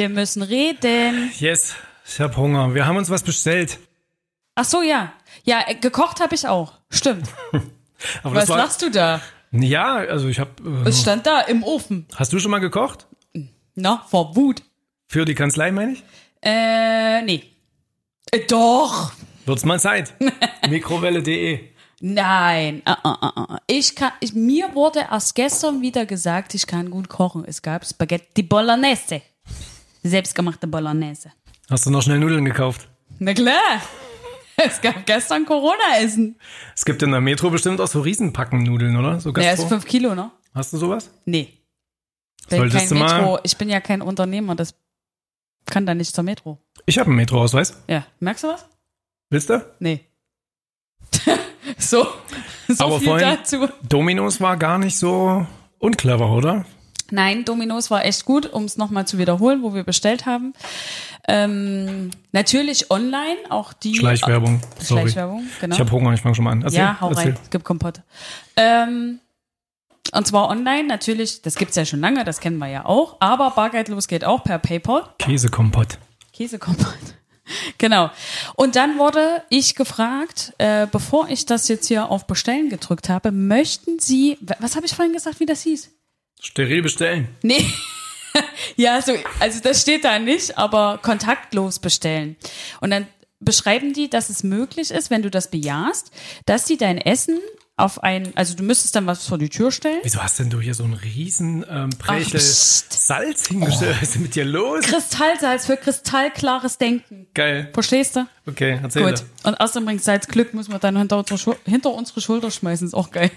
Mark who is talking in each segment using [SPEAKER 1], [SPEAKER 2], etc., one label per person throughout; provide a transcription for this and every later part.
[SPEAKER 1] Wir müssen reden.
[SPEAKER 2] Yes, ich hab Hunger. Wir haben uns was bestellt.
[SPEAKER 1] Ach so, ja. Ja, äh, gekocht habe ich auch. Stimmt. Was
[SPEAKER 2] war,
[SPEAKER 1] lachst du da?
[SPEAKER 2] Ja, also ich habe. Äh,
[SPEAKER 1] Es stand da im Ofen.
[SPEAKER 2] hast du schon mal gekocht?
[SPEAKER 1] Na, vor Wut.
[SPEAKER 2] Für die Kanzlei, meine ich?
[SPEAKER 1] Äh, nee. Äh, doch.
[SPEAKER 2] Wird's mal Zeit. Mikrowelle.de.
[SPEAKER 1] Nein. Ah, ah, ah. Ich kann, ich, mir wurde erst gestern wieder gesagt, ich kann gut kochen. Es gab Spaghetti Bolognese. Selbstgemachte Bolognese.
[SPEAKER 2] Hast du noch schnell Nudeln gekauft?
[SPEAKER 1] Na klar. Es gab gestern Corona-Essen.
[SPEAKER 2] Es gibt in der Metro bestimmt auch so Riesenpacken Nudeln, oder? So
[SPEAKER 1] Ja, ist fünf Kilo, ne?
[SPEAKER 2] Hast du sowas?
[SPEAKER 1] Nee.
[SPEAKER 2] Solltest
[SPEAKER 1] kein
[SPEAKER 2] du mal-
[SPEAKER 1] Metro. Ich bin ja kein Unternehmer, das kann da nicht zur Metro.
[SPEAKER 2] Ich habe einen Metroausweis.
[SPEAKER 1] Ja, merkst du was?
[SPEAKER 2] Willst du?
[SPEAKER 1] Nee. so, so
[SPEAKER 2] Aber
[SPEAKER 1] viel
[SPEAKER 2] vorhin-
[SPEAKER 1] dazu.
[SPEAKER 2] Dominos war gar nicht so unclever, oder?
[SPEAKER 1] Nein, Dominos war echt gut, um es nochmal zu wiederholen, wo wir bestellt haben. Ähm, natürlich online, auch die.
[SPEAKER 2] Schleichwerbung.
[SPEAKER 1] Äh,
[SPEAKER 2] Sorry.
[SPEAKER 1] Schleichwerbung, genau.
[SPEAKER 2] Ich habe Hunger, ich fange schon mal an. Erzähl,
[SPEAKER 1] ja, hau
[SPEAKER 2] erzähl.
[SPEAKER 1] rein, es gibt Kompott. Ähm, und zwar online, natürlich, das gibt's ja schon lange, das kennen wir ja auch, aber bargeldlos geht auch per PayPal.
[SPEAKER 2] Käsekompott.
[SPEAKER 1] Käsekompott. Genau. Und dann wurde ich gefragt, äh, bevor ich das jetzt hier auf Bestellen gedrückt habe, möchten Sie, was habe ich vorhin gesagt, wie das hieß?
[SPEAKER 2] Steril bestellen.
[SPEAKER 1] Nee. ja, so, also das steht da nicht, aber kontaktlos bestellen. Und dann beschreiben die, dass es möglich ist, wenn du das bejahst, dass sie dein Essen auf ein, also du müsstest dann was vor die Tür stellen.
[SPEAKER 2] Wieso hast denn du hier so einen riesen ähm, Brechel
[SPEAKER 1] pst.
[SPEAKER 2] Salz hingestellt? Was ist denn mit dir los?
[SPEAKER 1] Kristallsalz für kristallklares Denken.
[SPEAKER 2] Geil.
[SPEAKER 1] Verstehst du?
[SPEAKER 2] Okay, erzähl.
[SPEAKER 1] Gut. Und außerdem bringt Salz Glück, muss man dann hinter unsere, Schul hinter unsere Schulter schmeißen, ist auch geil.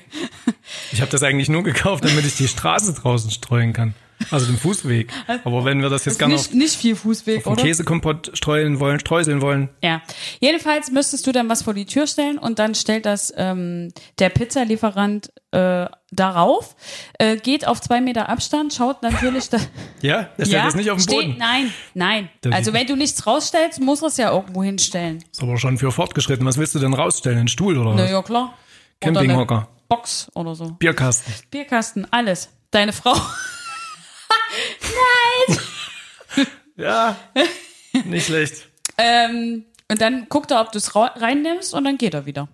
[SPEAKER 2] Ich habe das eigentlich nur gekauft, damit ich die Straße draußen streuen kann. Also den Fußweg. Aber wenn wir das jetzt gerne auf
[SPEAKER 1] Nicht, nicht viel Fußweg,
[SPEAKER 2] den
[SPEAKER 1] oder?
[SPEAKER 2] Käsekompott streuen wollen, streuseln wollen,
[SPEAKER 1] Ja. Jedenfalls müsstest du dann was vor die Tür stellen und dann stellt das ähm, der Pizzalieferant äh, darauf, äh, geht auf zwei Meter Abstand, schaut natürlich da.
[SPEAKER 2] ja, der stellt das nicht auf den
[SPEAKER 1] steht,
[SPEAKER 2] Boden.
[SPEAKER 1] Nein, nein.
[SPEAKER 2] Das
[SPEAKER 1] also wenn du nichts rausstellst, muss er es ja irgendwo hinstellen.
[SPEAKER 2] Ist aber schon für fortgeschritten. Was willst du denn rausstellen? Einen Stuhl oder
[SPEAKER 1] Na
[SPEAKER 2] was?
[SPEAKER 1] ja, klar.
[SPEAKER 2] Campinghocker.
[SPEAKER 1] Box oder so.
[SPEAKER 2] Bierkasten.
[SPEAKER 1] Bierkasten, alles. Deine Frau.
[SPEAKER 2] Ja, nicht schlecht.
[SPEAKER 1] Ähm, und dann guckt er, ob du es reinnimmst und dann geht er wieder.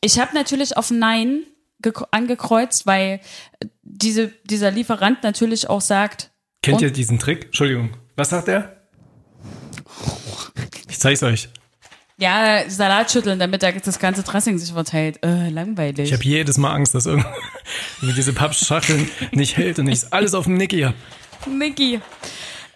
[SPEAKER 1] Ich habe natürlich auf Nein gek- angekreuzt, weil äh, diese, dieser Lieferant natürlich auch sagt,
[SPEAKER 2] Kennt ihr diesen Trick? Entschuldigung. Was sagt er? Ich zeig's euch.
[SPEAKER 1] ja, Salat schütteln, damit da das ganze Dressing sich verteilt. Äh, langweilig.
[SPEAKER 2] Ich habe jedes Mal Angst, dass irgendwie diese Pappschachteln nicht hält und ich alles auf dem Nicky hab.
[SPEAKER 1] Niki.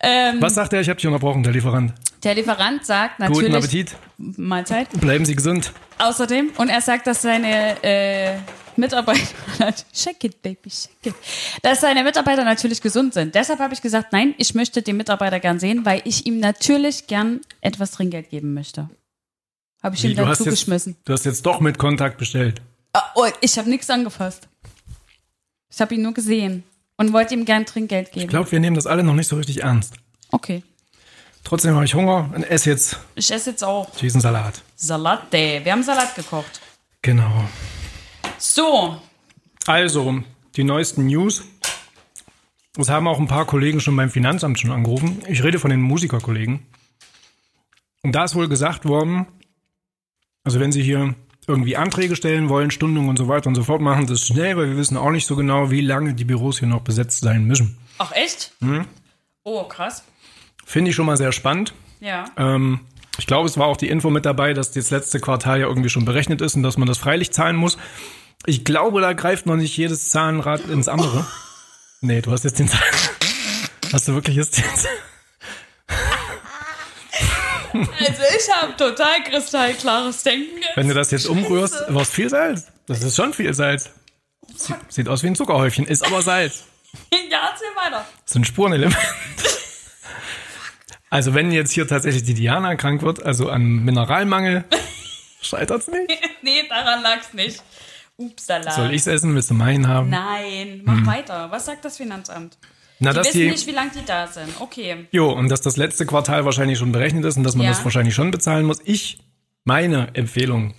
[SPEAKER 1] Ähm,
[SPEAKER 2] Was sagt er? Ich habe dich unterbrochen, der Lieferant.
[SPEAKER 1] der Lieferant sagt
[SPEAKER 2] Guten
[SPEAKER 1] natürlich
[SPEAKER 2] Appetit.
[SPEAKER 1] Mahlzeit.
[SPEAKER 2] Bleiben Sie gesund.
[SPEAKER 1] Außerdem, und er sagt, dass seine äh, Mitarbeiter, shake it, baby, shake it, dass seine Mitarbeiter natürlich gesund sind. Deshalb habe ich gesagt, nein, ich möchte den Mitarbeiter gern sehen, weil ich ihm natürlich gern etwas Trinkgeld geben möchte. Habe ich
[SPEAKER 2] Wie,
[SPEAKER 1] ihm dann
[SPEAKER 2] hast jetzt,
[SPEAKER 1] zugeschmissen.
[SPEAKER 2] du hast jetzt doch mit Kontakt bestellt.
[SPEAKER 1] Ah, oh, ich habe nichts angefasst. Ich habe ihn nur gesehen und wollte ihm gern Trinkgeld
[SPEAKER 2] Ich
[SPEAKER 1] geben.
[SPEAKER 2] glaube, wir nehmen das alle noch nicht so richtig ernst.
[SPEAKER 1] Okay.
[SPEAKER 2] Trotzdem habe ich Hunger und esse jetzt
[SPEAKER 1] Ich esse jetzt auch
[SPEAKER 2] diesen Salat.
[SPEAKER 1] Salate. Wir haben Salat gekocht.
[SPEAKER 2] Genau.
[SPEAKER 1] So,
[SPEAKER 2] Also, die neuesten News. Es haben auch ein paar Kollegen schon beim Finanzamt schon angerufen. Ich rede von den Musikerkollegen. Und da ist wohl gesagt worden, also wenn Sie hier irgendwie Anträge stellen wollen, Stundungen und so weiter und so fort, machen es schnell, weil wir wissen auch nicht so genau, wie lange die Büros hier noch besetzt sein müssen.
[SPEAKER 1] ach echt?
[SPEAKER 2] Mhm.
[SPEAKER 1] Oh, krass.
[SPEAKER 2] Finde ich schon mal sehr spannend.
[SPEAKER 1] Ja.
[SPEAKER 2] Ähm, ich glaube, es war auch die Info mit dabei, dass das letzte Quartal ja irgendwie schon berechnet ist und dass man das freilich zahlen muss. Ich glaube, da greift noch nicht jedes Zahnrad ins andere. Nee, du hast jetzt den Zahn. Hast du wirklich jetzt den
[SPEAKER 1] Also ich habe total kristallklares Denken.
[SPEAKER 2] Wenn du das jetzt umrührst, was viel Salz. Das ist schon viel Salz. Sieht, sieht aus wie ein Zuckerhäufchen, ist aber Salz.
[SPEAKER 1] Ja, erzähl weiter.
[SPEAKER 2] Das ist ein Spurenelement. Also wenn jetzt hier tatsächlich die Diana krank wird, also an Mineralmangel, scheitert's nicht.
[SPEAKER 1] Nee, daran lag's nicht. Upsala.
[SPEAKER 2] Soll ich's essen? Willst du meinen haben?
[SPEAKER 1] Nein, mach weiter. Was sagt das Finanzamt?
[SPEAKER 2] Na,
[SPEAKER 1] Die wissen
[SPEAKER 2] die,
[SPEAKER 1] nicht, wie lange die da sind. Okay.
[SPEAKER 2] Jo, und dass das letzte Quartal wahrscheinlich schon berechnet ist und dass man
[SPEAKER 1] Ja.
[SPEAKER 2] das wahrscheinlich schon bezahlen muss. Ich, meine Empfehlung.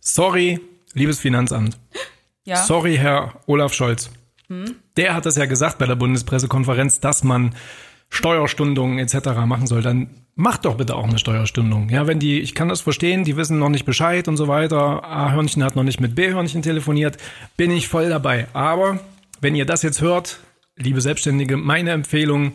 [SPEAKER 2] Sorry, liebes Finanzamt.
[SPEAKER 1] Ja.
[SPEAKER 2] Sorry, Herr Olaf Scholz. Der hat das ja gesagt bei der Bundespressekonferenz, dass man Steuerstundungen etc. machen soll, dann macht doch bitte auch eine Steuerstundung. Ja, wenn die, ich kann das verstehen, die wissen noch nicht Bescheid und so weiter. A-Hörnchen hat noch nicht mit B-Hörnchen telefoniert, bin ich voll dabei. Aber wenn ihr das jetzt hört, liebe Selbstständige, meine Empfehlung,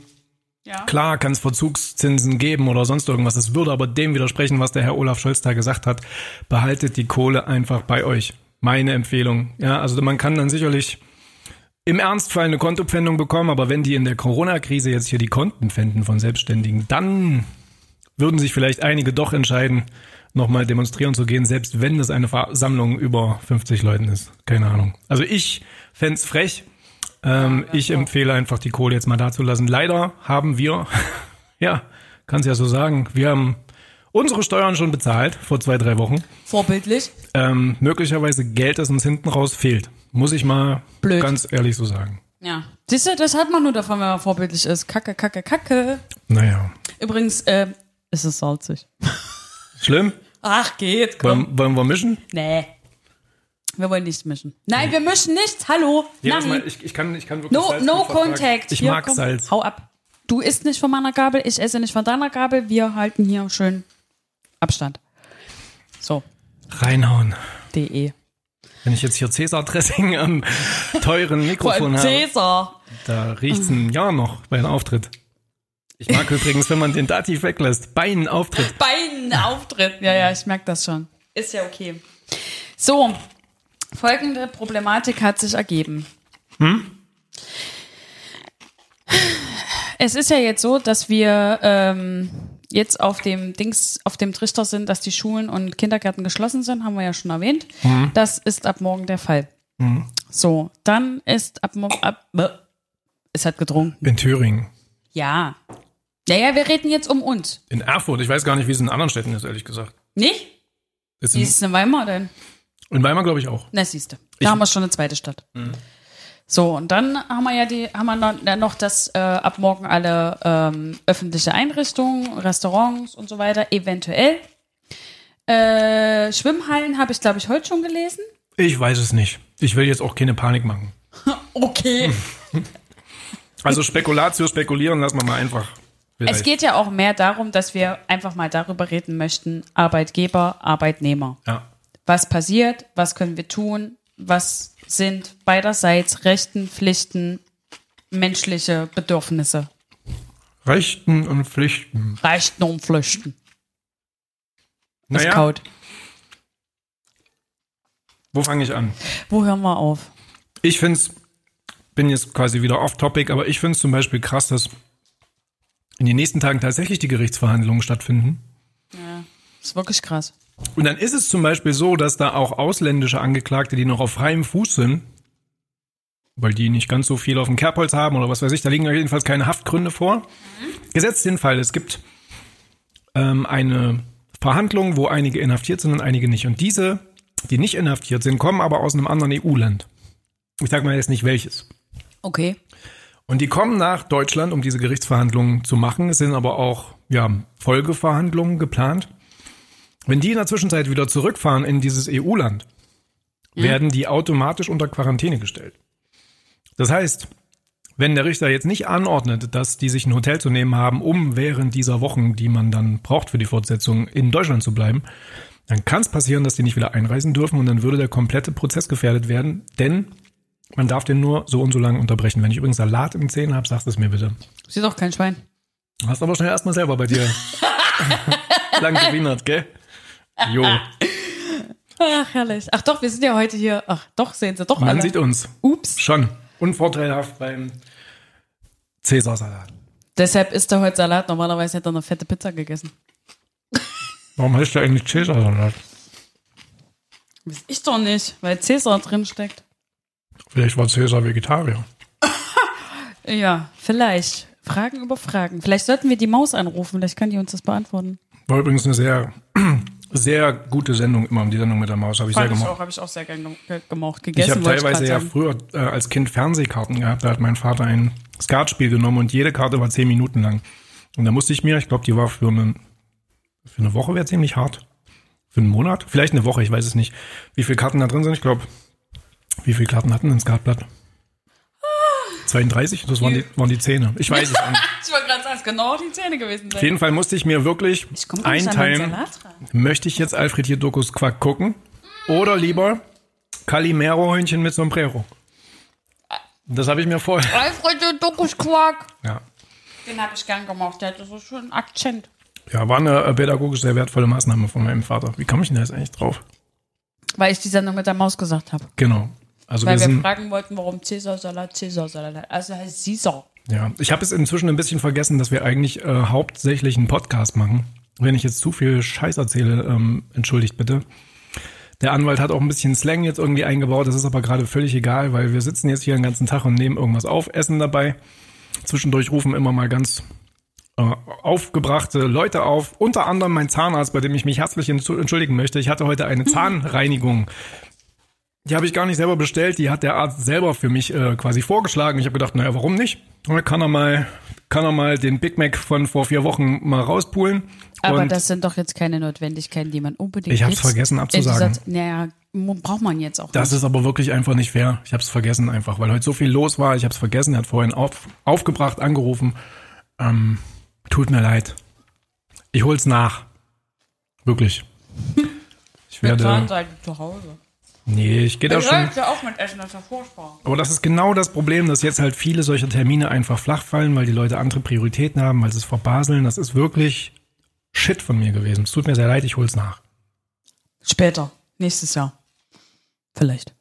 [SPEAKER 1] Ja.
[SPEAKER 2] Klar kann es Verzugszinsen geben oder sonst irgendwas. Das würde aber dem widersprechen, was der Herr Olaf Scholz da gesagt hat. Behaltet die Kohle einfach bei euch. Meine Empfehlung. Ja, also man kann dann sicherlich im Ernstfall eine Kontopfändung bekommen, aber wenn die in der Corona-Krise jetzt hier die Konten pfänden von Selbstständigen, dann würden sich vielleicht einige doch entscheiden, nochmal demonstrieren zu gehen, selbst wenn es eine Versammlung über 50 Leuten ist. Keine Ahnung. Also ich fänd's frech. Ähm, ich empfehle einfach, die Kohle jetzt mal da zu lassen. Leider haben wir, ja, kann's ja so sagen, wir haben unsere Steuern schon bezahlt vor zwei, drei Wochen.
[SPEAKER 1] Vorbildlich.
[SPEAKER 2] Ähm, möglicherweise Geld, das uns hinten raus fehlt. Muss ich mal
[SPEAKER 1] Blöd.
[SPEAKER 2] ganz ehrlich so sagen.
[SPEAKER 1] Ja. Siehst du, das hat man nur davon, wenn man vorbildlich ist. Kacke, kacke, kacke.
[SPEAKER 2] Naja.
[SPEAKER 1] Übrigens, äh, ist es salzig.
[SPEAKER 2] Schlimm?
[SPEAKER 1] Ach, geht, komm.
[SPEAKER 2] Wollen, wollen wir mischen?
[SPEAKER 1] Nee. Wir wollen nicht mischen. Nein, wir mischen nicht. Hallo.
[SPEAKER 2] Ja,
[SPEAKER 1] Nein.
[SPEAKER 2] ich, ich, kann, ich kann wirklich
[SPEAKER 1] No,
[SPEAKER 2] Salz
[SPEAKER 1] no
[SPEAKER 2] gut vertragen.
[SPEAKER 1] contact.
[SPEAKER 2] Ich
[SPEAKER 1] Hier,
[SPEAKER 2] mag
[SPEAKER 1] komm.
[SPEAKER 2] Salz.
[SPEAKER 1] Hau ab. Du isst nicht von meiner Gabel, ich esse nicht von deiner Gabel. Wir halten hier schön Abstand. So,
[SPEAKER 2] Reinhauen.
[SPEAKER 1] de.
[SPEAKER 2] Wenn ich jetzt hier Cäsar-Dressing am teuren Mikrofon habe,
[SPEAKER 1] Cäsar.
[SPEAKER 2] da riecht's ein Jahr noch bei einem Auftritt. Ich mag übrigens, wenn man den Dativ weglässt, bei einem Auftritt.
[SPEAKER 1] Beinen Auftritt. Ja, ja, ich merke das schon. Ist ja okay. So, folgende Problematik hat sich ergeben. Es ist ja jetzt so, dass wir ähm, jetzt auf dem Dings, auf dem Trichter sind, dass die Schulen und Kindergärten geschlossen sind, haben wir ja schon erwähnt. Das ist ab morgen der Fall. So, dann ist ab morgen, ab, äh, es hat getrunken.
[SPEAKER 2] In Thüringen.
[SPEAKER 1] Ja. Ja, ja, wir reden jetzt um uns.
[SPEAKER 2] In Erfurt. Ich weiß gar nicht, wie es in anderen Städten ist, ehrlich gesagt.
[SPEAKER 1] Nicht?
[SPEAKER 2] Ist
[SPEAKER 1] Wie ist es in Weimar denn?
[SPEAKER 2] In Weimar, glaube ich, auch.
[SPEAKER 1] Na, siehste. Da
[SPEAKER 2] Ich-
[SPEAKER 1] haben wir schon eine zweite Stadt. So, und dann haben wir ja die, haben wir noch, dass äh, ab morgen alle ähm, öffentliche Einrichtungen, Restaurants und so weiter, eventuell. Äh, Schwimmhallen habe ich, glaube ich, heute schon gelesen.
[SPEAKER 2] Ich weiß es nicht. Ich will jetzt auch keine Panik machen.
[SPEAKER 1] Okay.
[SPEAKER 2] Also Spekulatio spekulieren lassen wir mal einfach.
[SPEAKER 1] Es
[SPEAKER 2] Vielleicht.
[SPEAKER 1] geht ja auch mehr darum, dass wir einfach mal darüber reden möchten, Arbeitgeber, Arbeitnehmer.
[SPEAKER 2] Ja.
[SPEAKER 1] Was passiert? Was können wir tun? Was sind beiderseits Rechten, Pflichten, menschliche Bedürfnisse?
[SPEAKER 2] Rechten und Pflichten.
[SPEAKER 1] Rechten und Pflichten. Das
[SPEAKER 2] Naja,
[SPEAKER 1] kaut.
[SPEAKER 2] wo fange ich an?
[SPEAKER 1] Wo hören wir auf?
[SPEAKER 2] Ich finde es, bin jetzt quasi wieder off-topic, aber ich finde es zum Beispiel krass, dass in den nächsten Tagen tatsächlich die Gerichtsverhandlungen stattfinden.
[SPEAKER 1] Das ist wirklich krass.
[SPEAKER 2] Und dann ist es zum Beispiel so, dass da auch ausländische Angeklagte, die noch auf freiem Fuß sind, weil die nicht ganz so viel auf dem Kerbholz haben oder was weiß ich, da liegen jedenfalls keine Haftgründe vor. Gesetzt den Fall, es gibt ähm, eine Verhandlung, wo einige inhaftiert sind und einige nicht. Und diese, die nicht inhaftiert sind, kommen aber aus einem anderen EU-Land. Ich sag mal jetzt nicht welches.
[SPEAKER 1] Okay.
[SPEAKER 2] Und die kommen nach Deutschland, um diese Gerichtsverhandlungen zu machen. Es sind aber auch ja, Folgeverhandlungen geplant. Wenn die in der Zwischenzeit wieder zurückfahren in dieses EU-Land, werden die automatisch unter Quarantäne gestellt. Das heißt, wenn der Richter jetzt nicht anordnet, dass die sich ein Hotel zu nehmen haben, um während dieser Wochen, die man dann braucht für die Fortsetzung, in Deutschland zu bleiben, dann kann es passieren, dass die nicht wieder einreisen dürfen und dann würde der komplette Prozess gefährdet werden, denn man darf den nur so und so lange unterbrechen. Wenn ich übrigens Salat im Zähnen habe, sagst es mir bitte.
[SPEAKER 1] Sie doch kein Schwein.
[SPEAKER 2] Hast aber schnell erstmal selber bei dir lang gewienert, gell? Jo,
[SPEAKER 1] Ach, herrlich. Ach doch, wir sind ja heute hier. Ach doch, sehen Sie doch
[SPEAKER 2] man
[SPEAKER 1] alle.
[SPEAKER 2] sieht uns.
[SPEAKER 1] Ups.
[SPEAKER 2] Schon. Unvorteilhaft beim Cäsarsalat.
[SPEAKER 1] Deshalb isst er heute Salat. Normalerweise hätte er eine fette Pizza gegessen.
[SPEAKER 2] Warum heißt der eigentlich Cäsarsalat?
[SPEAKER 1] Weiß ich doch nicht, weil Cäsar drin steckt.
[SPEAKER 2] Vielleicht war Cäsar Vegetarier.
[SPEAKER 1] Ja, vielleicht. Fragen über Fragen. Vielleicht sollten wir die Maus anrufen. Vielleicht kann die uns das beantworten.
[SPEAKER 2] War übrigens eine sehr, sehr gute Sendung, immer die Sendung mit der Maus, habe ich sehr
[SPEAKER 1] Fand ich
[SPEAKER 2] gemocht.
[SPEAKER 1] habe ich auch sehr gern gem- ge- gemocht.
[SPEAKER 2] Ich
[SPEAKER 1] Gegessen
[SPEAKER 2] habe
[SPEAKER 1] wollte
[SPEAKER 2] teilweise ja
[SPEAKER 1] grad sagen.
[SPEAKER 2] früher äh, als Kind Fernsehkarten gehabt. Da hat mein Vater ein Skatspiel genommen und jede Karte war zehn Minuten lang. Und da musste ich mir, ich glaube, die war für, einen, für eine Woche wäre ziemlich hart. Für einen Monat? Vielleicht eine Woche, ich weiß es nicht. Wie viele Karten da drin sind? Ich glaube, wie viele Karten hatten ein Skatblatt? 32? Das waren die, waren die Zähne. Ich weiß es nicht.
[SPEAKER 1] Genau die Zähne gewesen
[SPEAKER 2] Auf
[SPEAKER 1] sein.
[SPEAKER 2] jeden Fall musste ich mir wirklich
[SPEAKER 1] Ich
[SPEAKER 2] einteilen, möchte ich jetzt Alfred hier Dokus Quack gucken oder lieber Calimero-Hühnchen mit Sombrero. Das habe ich mir vorher.
[SPEAKER 1] Alfred der Dokusquark.
[SPEAKER 2] Ja.
[SPEAKER 1] Den habe ich gern gemacht. Der hatte so schön Akzent.
[SPEAKER 2] ja, war eine äh, pädagogisch sehr wertvolle Maßnahme von meinem Vater. Wie komme ich denn da jetzt eigentlich drauf?
[SPEAKER 1] Weil ich die Sendung mit der Maus gesagt habe.
[SPEAKER 2] Genau. Also
[SPEAKER 1] Weil
[SPEAKER 2] wir
[SPEAKER 1] wir fragen wollten, warum Cäsarsalat Cäsarsalat. Also heißt Caesar.
[SPEAKER 2] Ja. Ich habe es inzwischen ein bisschen vergessen, dass wir eigentlich äh, hauptsächlich einen Podcast machen. Wenn ich jetzt zu viel Scheiß erzähle, ähm, entschuldigt bitte. Der Anwalt hat auch ein bisschen Slang jetzt irgendwie eingebaut. Das ist aber gerade völlig egal, weil wir sitzen jetzt hier den ganzen Tag und nehmen irgendwas auf, essen dabei. Zwischendurch rufen immer mal ganz äh, aufgebrachte Leute auf. Unter anderem mein Zahnarzt, bei dem ich mich herzlich entschuldigen möchte. Ich hatte heute eine Zahnreinigung. Die habe ich gar nicht selber bestellt. Die hat der Arzt selber für mich äh, quasi vorgeschlagen. Ich habe gedacht, naja, warum nicht? Und kann er mal, kann er mal den Big Mac von vor vier Wochen mal rauspulen.
[SPEAKER 1] Aber
[SPEAKER 2] und
[SPEAKER 1] das sind doch jetzt keine Notwendigkeiten, die man unbedingt.
[SPEAKER 2] Ich hab's
[SPEAKER 1] jetzt
[SPEAKER 2] vergessen abzusagen.
[SPEAKER 1] Naja, braucht man jetzt auch
[SPEAKER 2] Das
[SPEAKER 1] nicht.
[SPEAKER 2] ist aber wirklich einfach nicht fair. Ich habe es vergessen einfach, weil heute so viel los war. Ich habe es vergessen. Er hat vorhin auf, aufgebracht, angerufen. Ähm, tut mir leid. Ich hol's nach. Wirklich. Ich werde.
[SPEAKER 1] Zahnseide zu Hause.
[SPEAKER 2] Nee, ich gehe da schon.
[SPEAKER 1] ja auch mit essen, das ist ja furchtbar.
[SPEAKER 2] Aber das ist genau das Problem, dass jetzt halt viele solcher Termine einfach flach fallen, weil die Leute andere Prioritäten haben, weil sie es verbaseln. Das ist wirklich Shit von mir gewesen. Es tut mir sehr leid, ich hol's nach.
[SPEAKER 1] Später. Nächstes Jahr. Vielleicht.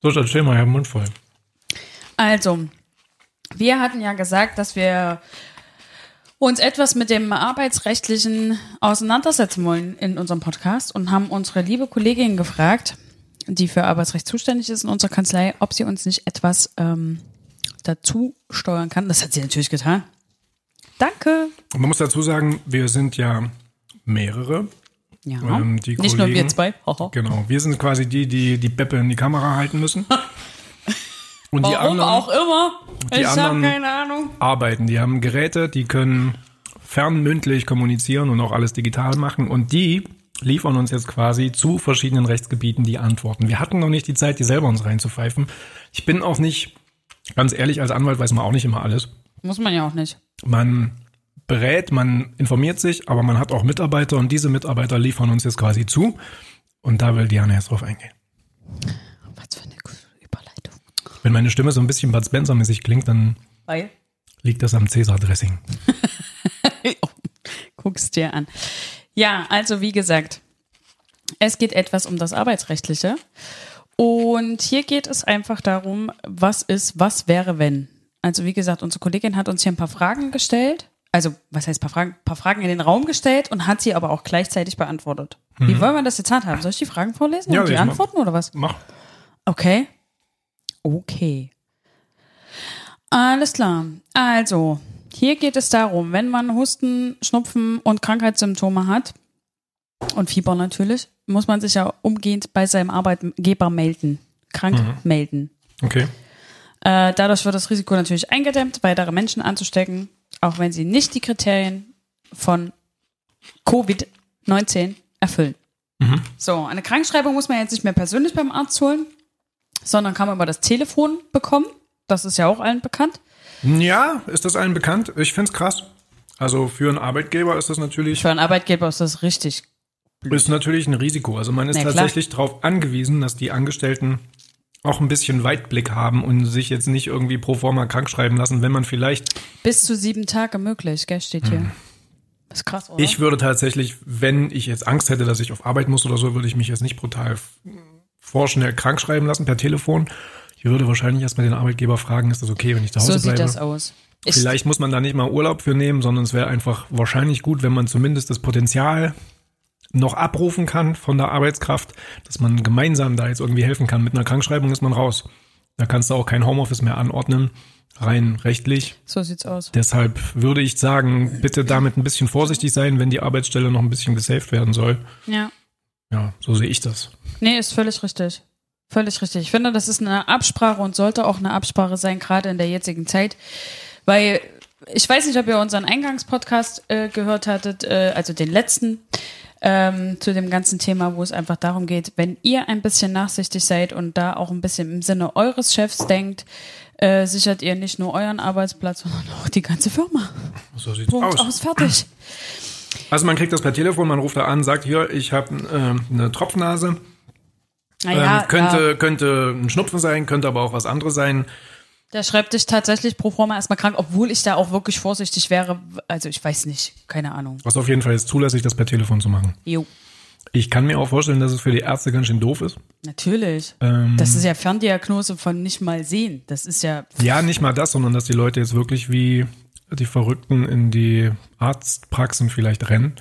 [SPEAKER 2] So, dann stell mal, ich hab den Mund voll.
[SPEAKER 1] Also, wir hatten ja gesagt, dass wir uns etwas mit dem Arbeitsrechtlichen auseinandersetzen wollen in unserem Podcast und haben unsere liebe Kollegin gefragt, die für Arbeitsrecht zuständig ist in unserer Kanzlei, ob sie uns nicht etwas ähm, dazu steuern kann. Das hat sie natürlich getan. Danke.
[SPEAKER 2] Und man muss dazu sagen, wir sind ja mehrere.
[SPEAKER 1] Ja.
[SPEAKER 2] Ähm,
[SPEAKER 1] Nicht nur wir
[SPEAKER 2] Kollegen-
[SPEAKER 1] zwei.
[SPEAKER 2] Genau, wir sind quasi die, die die Beppe in die Kamera halten müssen. Und die
[SPEAKER 1] Warum
[SPEAKER 2] anderen
[SPEAKER 1] auch immer.
[SPEAKER 2] die
[SPEAKER 1] ich habe keine Ahnung.
[SPEAKER 2] arbeiten. Die haben Geräte, die können fernmündlich kommunizieren und auch alles digital machen. Und die liefern uns jetzt quasi zu verschiedenen Rechtsgebieten die Antworten. Wir hatten noch nicht die Zeit, die selber uns reinzupfeifen. Ich bin auch nicht, ganz ehrlich, als Anwalt weiß man auch nicht immer alles.
[SPEAKER 1] Muss man ja auch nicht.
[SPEAKER 2] Man berät, man informiert sich, aber man hat auch Mitarbeiter und diese Mitarbeiter liefern uns jetzt quasi zu. Und da will Diana jetzt drauf eingehen.
[SPEAKER 1] Was für eine gute Überleitung.
[SPEAKER 2] Wenn meine Stimme so ein bisschen Bud Spencer-mäßig klingt, dann
[SPEAKER 1] Weil?
[SPEAKER 2] liegt das am Cäsar-Dressing.
[SPEAKER 1] Guck's dir an. Ja, also wie gesagt, es geht etwas um das Arbeitsrechtliche. Und hier geht es einfach darum, was ist, was wäre, wenn. Also wie gesagt, unsere Kollegin hat uns hier ein paar Fragen gestellt. Also, was heißt paar Fragen? Ein paar Fragen in den Raum gestellt und hat sie aber auch gleichzeitig beantwortet. Wie wollen wir das jetzt handhaben? Soll ich die Fragen vorlesen
[SPEAKER 2] Ja,
[SPEAKER 1] und die. Antworten oder was?
[SPEAKER 2] Mach.
[SPEAKER 1] Okay. Okay. Alles klar. Also, hier geht es darum, wenn man Husten, Schnupfen und Krankheitssymptome hat und Fieber natürlich, muss man sich ja umgehend bei seinem Arbeitgeber melden. Krank melden.
[SPEAKER 2] Okay.
[SPEAKER 1] Äh, dadurch wird das Risiko natürlich eingedämmt, weitere Menschen anzustecken, auch wenn sie nicht die Kriterien von Covid-19 erfüllen. So, eine Krankschreibung muss man jetzt nicht mehr persönlich beim Arzt holen, sondern kann man über das Telefon bekommen. Das ist ja auch allen bekannt.
[SPEAKER 2] Ja, ist das allen bekannt? Ich find's krass. Also für einen Arbeitgeber ist das natürlich,
[SPEAKER 1] Für einen Arbeitgeber ist das richtig.
[SPEAKER 2] ist natürlich ein Risiko. Also man ist
[SPEAKER 1] Na
[SPEAKER 2] tatsächlich darauf angewiesen, dass die Angestellten auch ein bisschen Weitblick haben und sich jetzt nicht irgendwie pro forma krank schreiben lassen, wenn man vielleicht.
[SPEAKER 1] Bis zu sieben Tage möglich, gell, steht hier. Das ist krass, oder?
[SPEAKER 2] Ich würde tatsächlich, wenn ich jetzt Angst hätte, dass ich auf Arbeit muss oder so, würde ich mich jetzt nicht brutal vorschnell krank schreiben lassen per Telefon. Ich würde wahrscheinlich erst mal den Arbeitgeber fragen, ist das okay, wenn ich zu Hause
[SPEAKER 1] so sieht
[SPEAKER 2] bleibe?
[SPEAKER 1] das aus. Ich,
[SPEAKER 2] Vielleicht muss man da nicht mal Urlaub für nehmen, sondern es wäre einfach wahrscheinlich gut, wenn man zumindest das Potenzial noch abrufen kann von der Arbeitskraft, dass man gemeinsam da jetzt irgendwie helfen kann. Mit einer Krankschreibung ist man raus. Da kannst du auch kein Homeoffice mehr anordnen, rein rechtlich.
[SPEAKER 1] so sieht's aus.
[SPEAKER 2] Deshalb würde ich sagen, bitte damit ein bisschen vorsichtig sein, wenn die Arbeitsstelle noch ein bisschen gesaved werden soll.
[SPEAKER 1] Ja.
[SPEAKER 2] Ja, so sehe ich das.
[SPEAKER 1] Nee, ist völlig richtig. Völlig richtig. Ich finde, das ist eine Absprache und sollte auch eine Absprache sein, gerade in der jetzigen Zeit. Weil ich weiß nicht, ob ihr unseren Eingangspodcast äh, gehört hattet, äh, also den letzten. ähm, zu dem ganzen Thema, wo es einfach darum geht, wenn ihr ein bisschen nachsichtig seid und da auch ein bisschen im Sinne eures Chefs denkt, äh, sichert ihr nicht nur euren Arbeitsplatz, sondern auch die ganze Firma.
[SPEAKER 2] So sieht's
[SPEAKER 1] Punkt
[SPEAKER 2] aus.
[SPEAKER 1] aus, fertig.
[SPEAKER 2] Also man kriegt das per Telefon, man ruft da an, sagt hier, ich habe äh, eine Tropfnase.
[SPEAKER 1] Naja,
[SPEAKER 2] ähm, könnte,
[SPEAKER 1] ja,
[SPEAKER 2] könnte ein Schnupfen sein, könnte aber auch was anderes sein.
[SPEAKER 1] der schreibt dich tatsächlich pro forma erstmal krank, obwohl ich da auch wirklich vorsichtig wäre. Also ich weiß nicht, keine Ahnung.
[SPEAKER 2] Was auf jeden Fall ist zulässig, das per Telefon zu machen.
[SPEAKER 1] Jo,
[SPEAKER 2] Ich kann mir auch vorstellen, dass es für die Ärzte ganz schön doof ist.
[SPEAKER 1] natürlich.
[SPEAKER 2] Ähm,
[SPEAKER 1] Das ist ja Ferndiagnose von nicht mal sehen. Das ist ja
[SPEAKER 2] ja, nicht mal das, sondern dass die Leute jetzt wirklich wie die Verrückten in die Arztpraxen vielleicht rennen.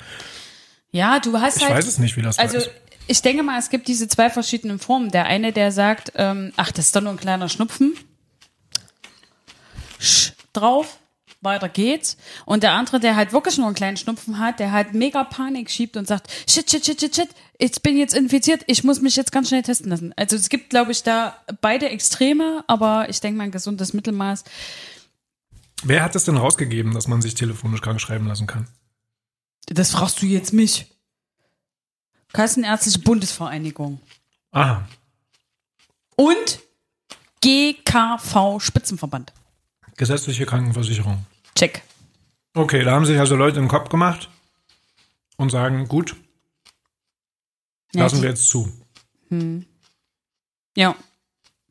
[SPEAKER 1] Ja, du hast
[SPEAKER 2] Ich
[SPEAKER 1] halt.
[SPEAKER 2] weiß es nicht, wie das da
[SPEAKER 1] Also
[SPEAKER 2] ist.
[SPEAKER 1] Ich denke mal, es gibt diese zwei verschiedenen Formen. Der eine, der sagt, ähm, ach, das ist doch nur ein kleiner Schnupfen. Sch, drauf, weiter geht's. Und der andere, der halt wirklich nur einen kleinen Schnupfen hat, der halt mega Panik schiebt und sagt, shit, shit, shit, shit, shit, ich bin jetzt infiziert, ich muss mich jetzt ganz schnell testen lassen. Also es gibt, glaube ich, da beide Extreme, aber ich denke mal ein gesundes Mittelmaß.
[SPEAKER 2] Wer hat es denn rausgegeben, dass man sich telefonisch krank schreiben lassen kann?
[SPEAKER 1] Das fragst du jetzt mich. Kassenärztliche Bundesvereinigung.
[SPEAKER 2] Aha,
[SPEAKER 1] und GKV Spitzenverband.
[SPEAKER 2] gesetzliche Krankenversicherung.
[SPEAKER 1] Check.
[SPEAKER 2] Okay, da haben sich also Leute den Kopf gemacht und sagen, gut,
[SPEAKER 1] Ja,
[SPEAKER 2] lassen wir jetzt zu.
[SPEAKER 1] Ja,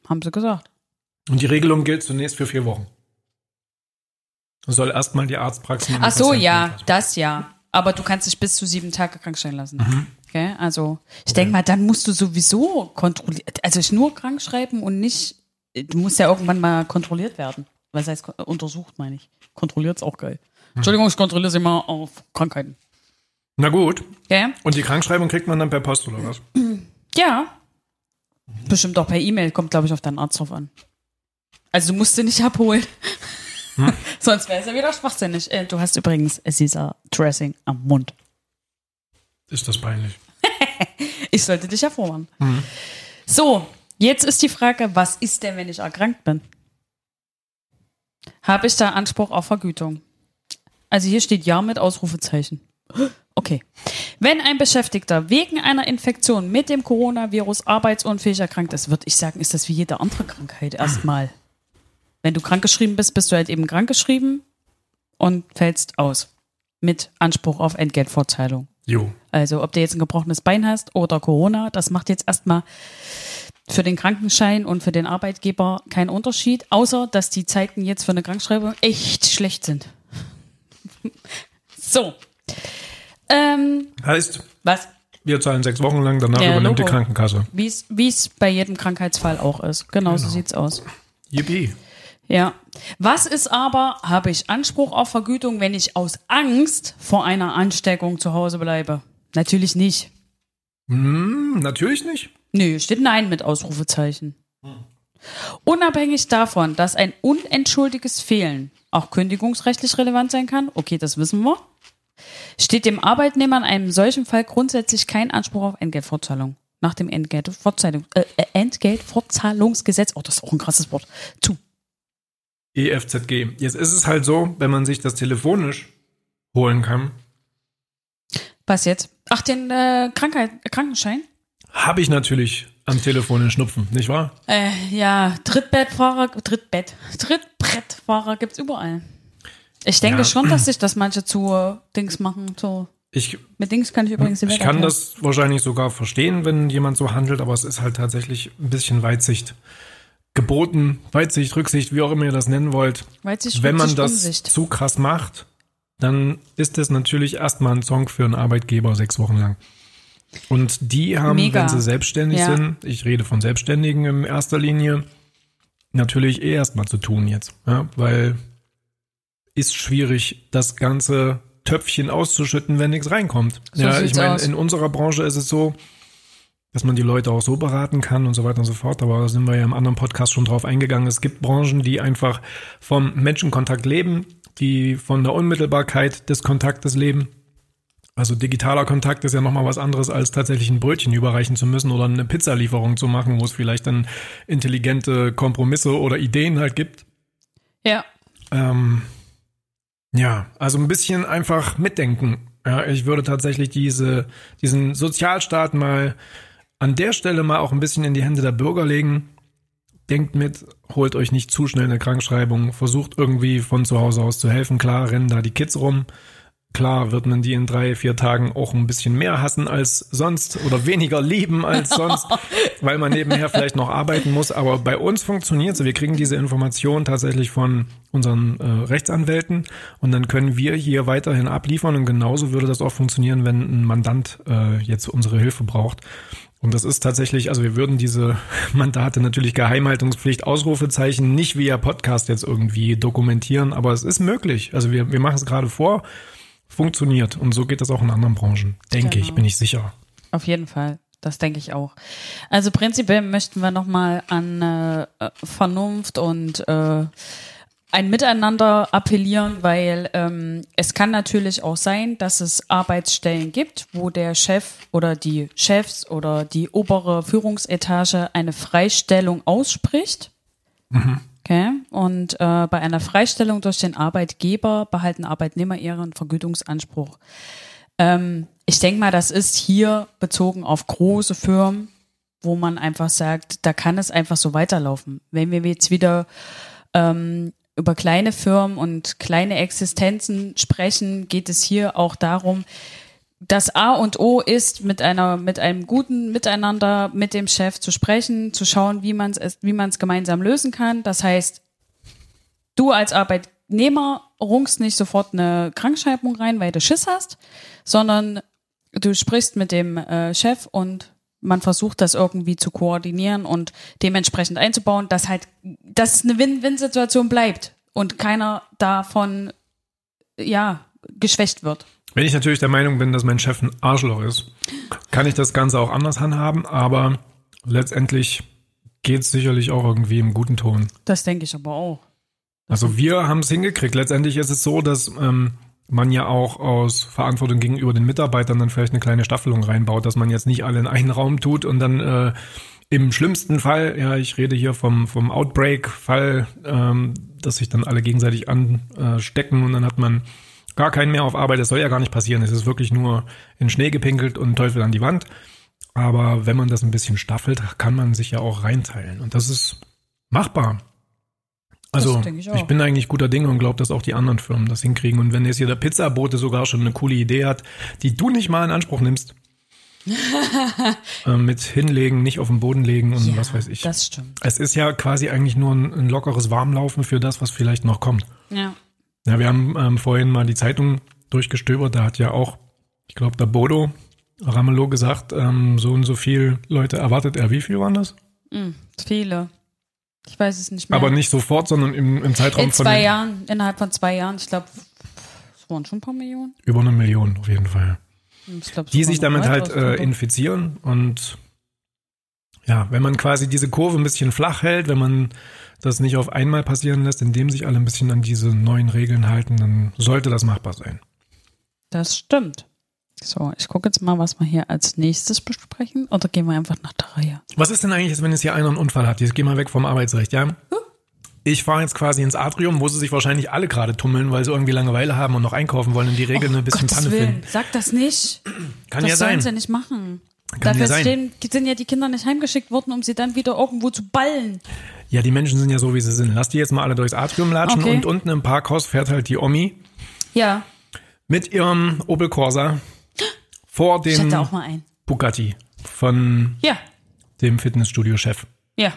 [SPEAKER 1] haben sie gesagt.
[SPEAKER 2] Und die Regelung gilt zunächst für vier Wochen. Soll erstmal die Arztpraxen. die
[SPEAKER 1] Ach so, ja, das ja. Aber du kannst dich bis zu sieben Tage krank stellen lassen.
[SPEAKER 2] Mhm.
[SPEAKER 1] Okay, also ich denke mal, dann musst du sowieso kontrollieren. Also ich nur krank schreiben und nicht. Du musst ja irgendwann mal kontrolliert werden. Was heißt untersucht, meine ich. Kontrolliert ist auch geil. Entschuldigung, ich kontrolliere sie mal auf Krankheiten.
[SPEAKER 2] Na gut.
[SPEAKER 1] Okay?
[SPEAKER 2] Und die Krankschreibung kriegt man dann per Post oder was?
[SPEAKER 1] Ja. Bestimmt auch per E-Mail, kommt, glaube ich, auf deinen Arzt drauf an. Also du musst sie nicht abholen. Sonst wäre es ja wieder schwachsinnig. Äh, du hast übrigens Caesar Dressing am Mund.
[SPEAKER 2] Ist das peinlich?
[SPEAKER 1] Ich sollte dich ja vorwarnen. So, jetzt ist die Frage, was ist denn, wenn ich erkrankt bin? Habe ich da Anspruch auf Vergütung? Also hier steht Ja mit Ausrufezeichen. Okay. Wenn ein Beschäftigter wegen einer Infektion mit dem Coronavirus arbeitsunfähig erkrankt ist, würde ich sagen, ist das wie jede andere Krankheit erstmal. Wenn du krankgeschrieben bist, bist du halt eben krankgeschrieben und fällst aus. Mit Anspruch auf Entgeltfortzahlung.
[SPEAKER 2] Jo.
[SPEAKER 1] Also ob du jetzt ein gebrochenes Bein hast oder Corona, das macht jetzt erstmal für den Krankenschein und für den Arbeitgeber keinen Unterschied, außer dass die Zeiten jetzt für eine Krankschreibung echt schlecht sind. so. Ähm,
[SPEAKER 2] Heißt,
[SPEAKER 1] was?
[SPEAKER 2] wir zahlen sechs Wochen lang, danach
[SPEAKER 1] Ja,
[SPEAKER 2] übernimmt die
[SPEAKER 1] Logo.
[SPEAKER 2] Krankenkasse.
[SPEAKER 1] Wie es bei jedem Krankheitsfall auch ist. Genau, so
[SPEAKER 2] Genau.
[SPEAKER 1] sieht's aus.
[SPEAKER 2] Yippie.
[SPEAKER 1] Ja. Was ist aber, habe ich Anspruch auf Vergütung, wenn ich aus Angst vor einer Ansteckung zu Hause bleibe? Natürlich nicht.
[SPEAKER 2] Hm, natürlich nicht.
[SPEAKER 1] Nö, steht Nein mit Ausrufezeichen. Unabhängig davon, dass ein unentschuldiges Fehlen auch kündigungsrechtlich relevant sein kann, okay, das wissen wir, steht dem Arbeitnehmer in einem solchen Fall grundsätzlich kein Anspruch auf Entgeltfortzahlung. Nach dem Entgeltfortzahlung, äh, Entgeltfortzahlungsgesetz, oh, das ist auch ein krasses Wort, zu.
[SPEAKER 2] EFZG. Jetzt ist es halt so, wenn man sich das telefonisch holen kann,
[SPEAKER 1] Was jetzt? Ach, den äh, Krankheit, Krankenschein?
[SPEAKER 2] habe ich natürlich am Telefon den Schnupfen, nicht wahr?
[SPEAKER 1] Äh, ja, Trittbettfahrer, Trittbett, Trittbrettfahrer gibt's überall. Ich denke
[SPEAKER 2] Ja.
[SPEAKER 1] schon, dass sich das manche zu äh, Dings machen. So.
[SPEAKER 2] Ich,
[SPEAKER 1] Mit Dings kann ich übrigens
[SPEAKER 2] ich kann das wahrscheinlich sogar verstehen, wenn jemand so handelt, aber es ist halt tatsächlich ein bisschen Weitsicht geboten. Weitsicht, Rücksicht, wie auch immer ihr das nennen wollt.
[SPEAKER 1] Weitsicht,
[SPEAKER 2] wenn man das
[SPEAKER 1] Umsicht.
[SPEAKER 2] zu krass macht, dann ist es natürlich erstmal ein Song für einen Arbeitgeber sechs Wochen lang. Und die haben,
[SPEAKER 1] Mega.
[SPEAKER 2] wenn sie selbstständig
[SPEAKER 1] Ja.
[SPEAKER 2] sind, ich rede von Selbstständigen in erster Linie, natürlich eh erstmal zu tun jetzt. Ja, weil ist schwierig, das ganze Töpfchen auszuschütten, wenn nichts reinkommt.
[SPEAKER 1] So
[SPEAKER 2] ja, ich meine, in unserer Branche ist es so, dass man die Leute auch so beraten kann und so weiter und so fort. Aber da sind wir ja im anderen Podcast schon drauf eingegangen. Es gibt Branchen, die einfach vom Menschenkontakt leben, die von der Unmittelbarkeit des Kontaktes leben. Also digitaler Kontakt ist ja nochmal was anderes, als tatsächlich ein Brötchen überreichen zu müssen oder eine Pizzalieferung zu machen, wo es vielleicht dann intelligente Kompromisse oder Ideen halt gibt.
[SPEAKER 1] Ja,
[SPEAKER 2] Ähm, ja, also ein bisschen einfach mitdenken. Ja, ich würde tatsächlich diese, diesen Sozialstaat mal an der Stelle mal auch ein bisschen in die Hände der Bürger legen. Denkt mit, holt euch nicht zu schnell eine Krankschreibung, versucht irgendwie von zu Hause aus zu helfen. Klar, rennen da die Kids rum. Klar wird man die in drei, vier Tagen auch ein bisschen mehr hassen als sonst oder weniger lieben als sonst, weil man nebenher vielleicht noch arbeiten muss. Aber bei uns funktioniert es. Wir kriegen diese Information tatsächlich von unseren äh, Rechtsanwälten und dann können wir hier weiterhin abliefern. Und genauso würde das auch funktionieren, wenn ein Mandant äh, jetzt unsere Hilfe braucht. Und das ist tatsächlich, also wir würden diese Mandate natürlich Geheimhaltungspflicht, Ausrufezeichen nicht via Podcast jetzt irgendwie dokumentieren, aber es ist möglich. Also wir, wir machen es gerade vor funktioniert. Und so geht das auch in anderen Branchen. Denke genau. ich, bin ich sicher.
[SPEAKER 1] Auf jeden Fall. Das denke ich auch. Also prinzipiell möchten wir nochmal an äh, Vernunft und äh, ein Miteinander appellieren, weil ähm, es kann natürlich auch sein, dass es Arbeitsstellen gibt, wo der Chef oder die Chefs oder die obere Führungsetage eine Freistellung ausspricht. Mhm. Okay. Und äh, bei einer Freistellung durch den Arbeitgeber behalten Arbeitnehmer ihren Vergütungsanspruch. Ähm, ich denke mal, das ist hier bezogen auf große Firmen, wo man einfach sagt, da kann es einfach so weiterlaufen. Wenn wir jetzt wieder ähm, über kleine Firmen und kleine Existenzen sprechen, geht es hier auch darum, das A und O ist, mit einer, mit einem guten Miteinander mit dem Chef zu sprechen, zu schauen, wie man es, wie man es gemeinsam lösen kann. Das heißt, du als Arbeitnehmer rungst nicht sofort eine Krankschreibung rein, weil du Schiss hast, sondern du sprichst mit dem äh, Chef und man versucht das irgendwie zu koordinieren und dementsprechend einzubauen, dass halt, dass es eine Win-Win-Situation bleibt und keiner davon, ja, geschwächt wird.
[SPEAKER 2] Wenn ich natürlich der Meinung bin, dass mein Chef ein Arschloch ist, kann ich das Ganze auch anders handhaben, aber letztendlich geht es sicherlich auch irgendwie im guten Ton.
[SPEAKER 1] Das denke ich aber auch.
[SPEAKER 2] Also wir haben es hingekriegt. Letztendlich ist es so, dass ähm, man ja auch aus Verantwortung gegenüber den Mitarbeitern dann vielleicht eine kleine Staffelung reinbaut, dass man jetzt nicht alle in einen Raum tut und dann äh, im schlimmsten Fall, ja, ich rede hier vom, vom Outbreak-Fall, ähm, dass sich dann alle gegenseitig anstecken und dann hat man gar keinen mehr auf Arbeit. Das soll ja gar nicht passieren. Es ist wirklich nur in Schnee gepinkelt und Teufel an die Wand. Aber wenn man das ein bisschen staffelt, kann man sich ja auch reinteilen. Und das ist machbar. Also ich, ich, bin eigentlich guter Dinge und glaube, dass auch die anderen Firmen das hinkriegen. Und wenn jetzt hier der Pizzabote sogar schon eine coole Idee hat, die du nicht mal in Anspruch nimmst, äh, mit hinlegen, nicht auf den Boden legen und ja, was weiß ich.
[SPEAKER 1] Das stimmt.
[SPEAKER 2] Es ist ja quasi eigentlich nur ein, ein lockeres Warmlaufen für das, was vielleicht noch kommt.
[SPEAKER 1] Ja.
[SPEAKER 2] Ja, wir haben ähm, vorhin mal die Zeitung durchgestöbert. Da hat ja auch, ich glaube, der Bodo Ramelow gesagt, ähm, so und so viel Leute erwartet er. Wie viel waren das?
[SPEAKER 1] Mm, viele. Ich weiß es nicht mehr.
[SPEAKER 2] Aber nicht sofort, sondern im, im Zeitraum
[SPEAKER 1] In
[SPEAKER 2] von.
[SPEAKER 1] zwei Jahren, innerhalb von zwei Jahren. Ich glaube, es waren schon ein paar Millionen.
[SPEAKER 2] Über eine Million auf jeden Fall. Glaub, die sich damit halt äh, infizieren und ja, wenn man quasi diese Kurve ein bisschen flach hält, wenn man das nicht auf einmal passieren lässt, indem sich alle ein bisschen an diese neuen Regeln halten, dann sollte das machbar sein.
[SPEAKER 1] Das stimmt. So, ich gucke jetzt mal, was wir hier als nächstes besprechen. Oder gehen wir einfach nach der Reihe?
[SPEAKER 2] Was ist denn eigentlich, wenn jetzt hier einer einen Unfall hat? Jetzt gehen wir weg vom Arbeitsrecht, ja? Hm? Ich fahre jetzt quasi ins Atrium, wo sie sich wahrscheinlich alle gerade tummeln, weil sie irgendwie Langeweile haben und noch einkaufen wollen und die Regeln oh, ein bisschen Gottes Panne Willen. finden.
[SPEAKER 1] Sag das nicht.
[SPEAKER 2] Kann
[SPEAKER 1] das
[SPEAKER 2] ja sein.
[SPEAKER 1] Das sollen sie nicht machen.
[SPEAKER 2] Kann
[SPEAKER 1] Dafür
[SPEAKER 2] ja
[SPEAKER 1] stehen, sind ja die Kinder nicht heimgeschickt worden, um sie dann wieder irgendwo zu ballen.
[SPEAKER 2] Ja, die Menschen sind ja so, wie sie sind. Lass die jetzt mal alle durchs Atrium latschen
[SPEAKER 1] Okay.
[SPEAKER 2] und unten im Parkhaus fährt halt die Omi
[SPEAKER 1] Ja,
[SPEAKER 2] mit ihrem Opel Corsa vor dem. Bugatti von
[SPEAKER 1] Ja,
[SPEAKER 2] dem Fitnessstudio-Chef.
[SPEAKER 1] ja.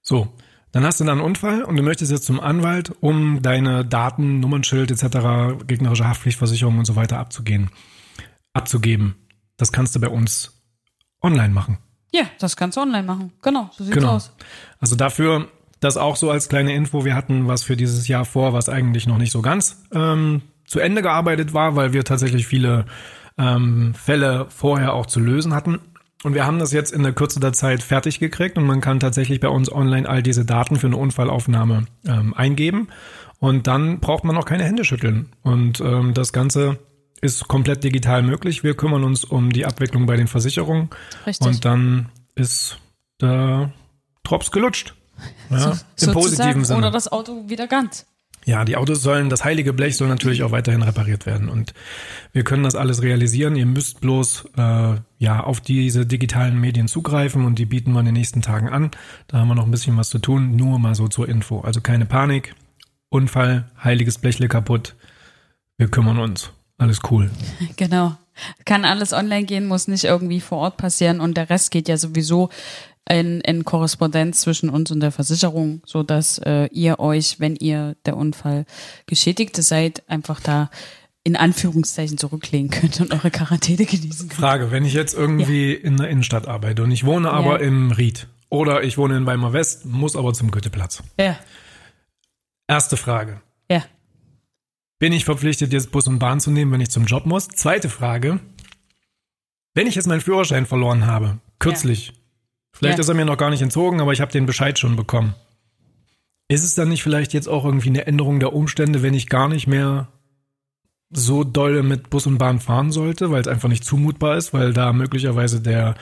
[SPEAKER 2] So, dann hast du da einen Unfall und du möchtest jetzt zum Anwalt, um deine Daten, Nummernschild etc., gegnerische Haftpflichtversicherung und so weiter abzugehen, abzugeben. Das kannst du bei uns online machen.
[SPEAKER 1] Ja, das kannst du online machen. Genau, so sieht's
[SPEAKER 2] Genau.
[SPEAKER 1] aus.
[SPEAKER 2] Also dafür, das auch so als kleine Info, wir hatten was für dieses Jahr vor, was eigentlich noch nicht so ganz ähm, zu Ende gearbeitet war, weil wir tatsächlich viele ähm, Fälle vorher auch zu lösen hatten. Und wir haben das jetzt in der Kürze der Zeit fertig gekriegt und man kann tatsächlich bei uns online all diese Daten für eine Unfallaufnahme ähm, eingeben. Und dann braucht man auch keine Hände schütteln. Und ähm, das Ganze ist komplett digital möglich. Wir kümmern uns um die Abwicklung bei den Versicherungen.
[SPEAKER 1] Richtig.
[SPEAKER 2] Und dann ist der Drops gelutscht. Ja, Im
[SPEAKER 1] Sozusagen.
[SPEAKER 2] positiven Sinne.
[SPEAKER 1] Oder das Auto wieder ganz.
[SPEAKER 2] Ja, die Autos sollen, das heilige Blech soll natürlich auch weiterhin repariert werden. Und wir können das alles realisieren. Ihr müsst bloß äh, ja auf diese digitalen Medien zugreifen und die bieten wir in den nächsten Tagen an. Da haben wir noch ein bisschen was zu tun. Nur mal so zur Info. Also keine Panik. Unfall, heiliges Blechle kaputt. Wir kümmern uns. Alles cool.
[SPEAKER 1] Genau. Kann alles online gehen, muss nicht irgendwie vor Ort passieren und der Rest geht ja sowieso in, in Korrespondenz zwischen uns und der Versicherung, so dass äh, ihr euch, wenn ihr der Unfall Geschädigte seid, einfach da in Anführungszeichen zurücklegen könnt und eure Quarantäne genießen könnt.
[SPEAKER 2] Frage, wenn ich jetzt irgendwie in der Innenstadt arbeite und ich wohne aber
[SPEAKER 1] Ja.
[SPEAKER 2] im Ried oder ich wohne in Weimar West, muss aber zum Goetheplatz.
[SPEAKER 1] Ja,
[SPEAKER 2] Erste Frage.
[SPEAKER 1] ja.
[SPEAKER 2] Bin ich verpflichtet, jetzt Bus und Bahn zu nehmen, wenn ich zum Job muss? Zweite Frage. Wenn ich jetzt meinen Führerschein verloren habe, kürzlich, vielleicht
[SPEAKER 1] Ja.
[SPEAKER 2] ist er mir noch gar nicht entzogen, aber ich habe den Bescheid schon bekommen. Ist es dann nicht vielleicht jetzt auch irgendwie eine Änderung der Umstände, wenn ich gar nicht mehr so doll mit Bus und Bahn fahren sollte, weil es einfach nicht zumutbar ist, weil da möglicherweise der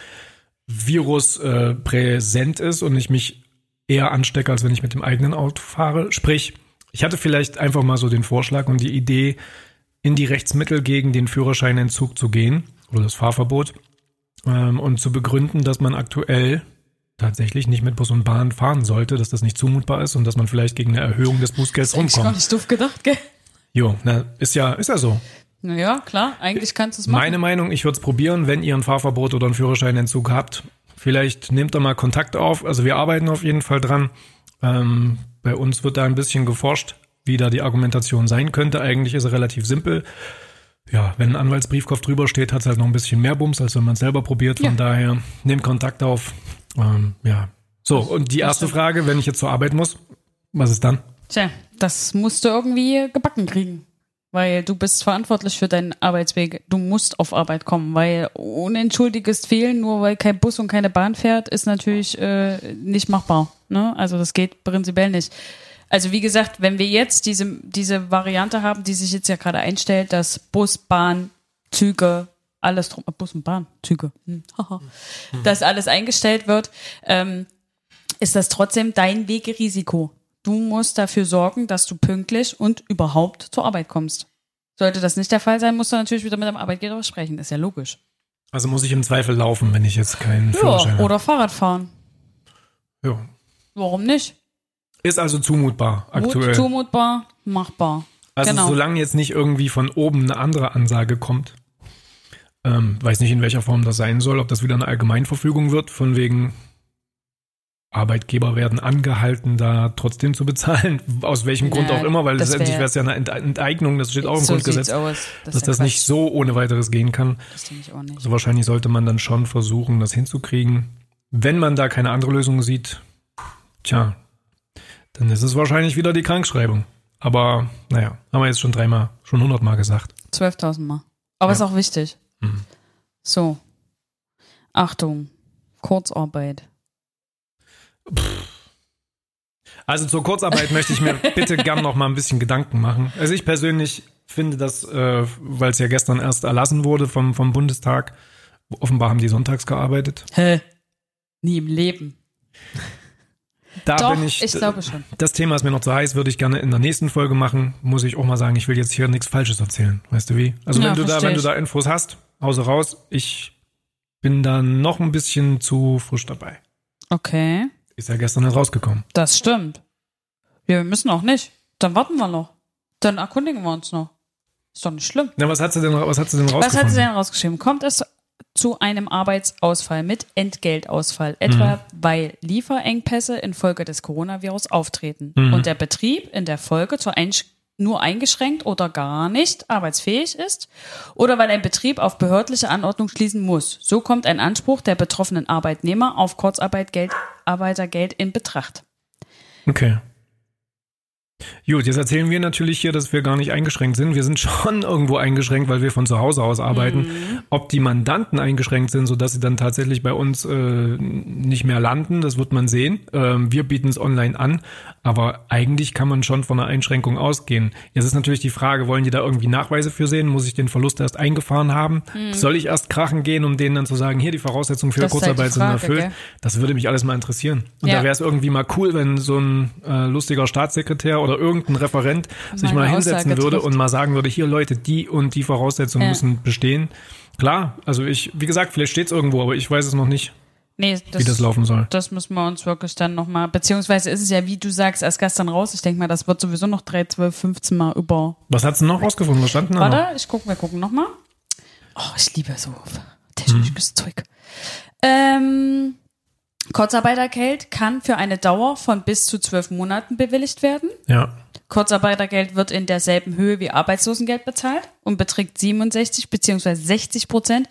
[SPEAKER 2] Virus äh, präsent ist und ich mich eher anstecke, als wenn ich mit dem eigenen Auto fahre. Sprich, ich hatte vielleicht einfach mal so den Vorschlag und die Idee, in die Rechtsmittel gegen den Führerscheinentzug zu gehen oder das Fahrverbot ähm, und zu begründen, dass man aktuell tatsächlich nicht mit Bus und Bahn fahren sollte, dass das nicht zumutbar ist und dass man vielleicht gegen eine Erhöhung des Bußgelds
[SPEAKER 1] Eigentlich gar
[SPEAKER 2] rumkommt.
[SPEAKER 1] nicht doof gedacht, gell?
[SPEAKER 2] Jo, na, ist ja, ist ja so.
[SPEAKER 1] Naja, klar, eigentlich kannst du es machen.
[SPEAKER 2] Meine Meinung, ich würde es probieren, wenn ihr ein Fahrverbot oder einen Führerscheinentzug habt. Vielleicht nehmt da mal Kontakt auf. Also wir arbeiten auf jeden Fall dran. Ähm, bei uns wird da ein bisschen geforscht, wie da die Argumentation sein könnte. Eigentlich ist er relativ simpel. Ja, wenn ein Anwaltsbriefkopf drüber steht, hat es halt noch ein bisschen mehr Bums, als wenn man es selber probiert. Von
[SPEAKER 1] Ja.
[SPEAKER 2] daher nehmt Kontakt auf. Ähm, ja. So, und die erste Frage, wenn ich jetzt zur Arbeit muss, was ist dann?
[SPEAKER 1] Tja, das musst du irgendwie gebacken kriegen. Weil du bist verantwortlich für deinen Arbeitsweg. Du musst auf Arbeit kommen, weil unentschuldiges Fehlen, nur weil kein Bus und keine Bahn fährt, ist natürlich äh, nicht machbar. Ne? Also das geht prinzipiell nicht. Also wie gesagt, wenn wir jetzt diese, diese Variante haben, die sich jetzt ja gerade einstellt, dass Bus, Bahn, Züge, alles drum, Bus und Bahn, Züge, hm, haha, dass alles eingestellt wird, ähm, ist das trotzdem dein Wegerisiko. Du musst dafür sorgen, dass du pünktlich und überhaupt zur Arbeit kommst. Sollte das nicht der Fall sein, musst du natürlich wieder mit deinem Arbeitgeber sprechen. Ist ja logisch.
[SPEAKER 2] Also muss ich im Zweifel laufen, wenn ich jetzt keinen
[SPEAKER 1] Ja,
[SPEAKER 2] Führerschein habe.
[SPEAKER 1] oder Fahrrad fahren.
[SPEAKER 2] Ja.
[SPEAKER 1] Warum nicht?
[SPEAKER 2] Ist also zumutbar aktuell.
[SPEAKER 1] Gut, zumutbar, machbar.
[SPEAKER 2] Also
[SPEAKER 1] genau.
[SPEAKER 2] solange jetzt nicht irgendwie von oben eine andere Ansage kommt, ähm, weiß nicht in welcher Form das sein soll, ob das wieder eine Allgemeinverfügung wird, von wegen Arbeitgeber werden angehalten, da trotzdem zu bezahlen, aus welchem Grund
[SPEAKER 1] Ja,
[SPEAKER 2] auch immer, weil letztendlich
[SPEAKER 1] wär-
[SPEAKER 2] wäre es ja eine Ent- Enteignung, das steht auch im
[SPEAKER 1] so
[SPEAKER 2] Grundgesetz,
[SPEAKER 1] aus. Das
[SPEAKER 2] dass das nicht
[SPEAKER 1] Quatsch.
[SPEAKER 2] so ohne weiteres gehen kann.
[SPEAKER 1] Das denke ich auch nicht.
[SPEAKER 2] Also wahrscheinlich sollte man dann schon versuchen, das hinzukriegen. Wenn man da keine andere Lösung sieht, tja, dann ist es wahrscheinlich wieder die Krankschreibung. Aber naja, haben wir jetzt schon dreimal, schon hundertmal gesagt.
[SPEAKER 1] 12.000 Mal. Aber
[SPEAKER 2] Ja.
[SPEAKER 1] ist auch wichtig.
[SPEAKER 2] Mhm.
[SPEAKER 1] So. Achtung. Kurzarbeit.
[SPEAKER 2] Also zur Kurzarbeit möchte ich mir bitte gern noch mal ein bisschen Gedanken machen. Also ich persönlich finde das, äh, weil es ja gestern erst erlassen wurde vom, vom Bundestag, offenbar haben die sonntags gearbeitet.
[SPEAKER 1] Hä? Nie im Leben.
[SPEAKER 2] Da
[SPEAKER 1] Doch,
[SPEAKER 2] bin ich,
[SPEAKER 1] ich glaube schon.
[SPEAKER 2] das Thema ist mir noch zu heiß, würde ich gerne in der nächsten Folge machen. Muss ich auch mal sagen, ich will jetzt hier nichts Falsches erzählen. Weißt du wie? Also
[SPEAKER 1] Ja,
[SPEAKER 2] wenn du da, wenn du da Infos hast, hause raus. Ich bin da noch ein bisschen zu frisch dabei.
[SPEAKER 1] Okay.
[SPEAKER 2] Ist ja gestern erst rausgekommen.
[SPEAKER 1] Das stimmt. Ja, wir müssen auch nicht. Dann warten wir noch. Dann erkundigen wir uns noch. Ist doch nicht schlimm.
[SPEAKER 2] Na, was hat sie denn, was hat sie denn
[SPEAKER 1] Was
[SPEAKER 2] rausgefunden?
[SPEAKER 1] hat sie denn rausgeschrieben? Kommt es zu einem Arbeitsausfall mit Entgeltausfall, etwa weil Lieferengpässe infolge des Coronavirus auftreten und der Betrieb in der Folge zur Einsch nur eingeschränkt oder gar nicht arbeitsfähig ist oder weil ein Betrieb auf behördliche Anordnung schließen muss. So kommt ein Anspruch der betroffenen Arbeitnehmer auf Kurzarbeitgeld, Arbeitergeld in Betracht.
[SPEAKER 2] Okay. Gut, jetzt erzählen wir natürlich hier, dass wir gar nicht eingeschränkt sind. Wir sind schon irgendwo eingeschränkt, weil wir von zu Hause aus arbeiten. Ob die Mandanten eingeschränkt sind, sodass sie dann tatsächlich bei uns äh, nicht mehr landen, das wird man sehen. Ähm, wir bieten es online an, aber eigentlich kann man schon von einer Einschränkung ausgehen. Jetzt ist natürlich die Frage, wollen die da irgendwie Nachweise für sehen? Muss ich den Verlust erst eingefahren haben? Soll ich erst krachen gehen, um denen dann zu sagen, hier die Voraussetzungen für
[SPEAKER 1] Das halt
[SPEAKER 2] Kurzarbeit sind
[SPEAKER 1] Frage,
[SPEAKER 2] erfüllt?
[SPEAKER 1] gell?
[SPEAKER 2] Das würde mich alles mal interessieren. Und
[SPEAKER 1] Ja.
[SPEAKER 2] da wäre es irgendwie mal cool, wenn so ein äh, lustiger Staatssekretär oder irgendein Referent sich
[SPEAKER 1] Meine
[SPEAKER 2] mal hinsetzen
[SPEAKER 1] Aussage
[SPEAKER 2] würde
[SPEAKER 1] trifft.
[SPEAKER 2] und mal sagen würde, hier Leute, die und die Voraussetzungen
[SPEAKER 1] Ja.
[SPEAKER 2] müssen bestehen. Klar, also ich, wie gesagt, vielleicht steht es irgendwo, aber ich weiß es noch nicht,
[SPEAKER 1] Nee, das,
[SPEAKER 2] wie das laufen soll.
[SPEAKER 1] das müssen wir uns wirklich dann nochmal, beziehungsweise ist es ja, wie du sagst, erst gestern raus. Ich denke mal, das wird sowieso noch 3, 12, 15 Mal über.
[SPEAKER 2] Was hat's denn noch rausgefunden? Was stand denn da noch?
[SPEAKER 1] Warte, ich guck, wir gucken nochmal. Oh, ich liebe so technisches Zeug. Ähm, Kurzarbeitergeld kann für eine Dauer von bis zu zwölf Monaten bewilligt werden.
[SPEAKER 2] Ja.
[SPEAKER 1] Kurzarbeitergeld wird in derselben Höhe wie Arbeitslosengeld bezahlt und beträgt 67 bzw. 60 Prozent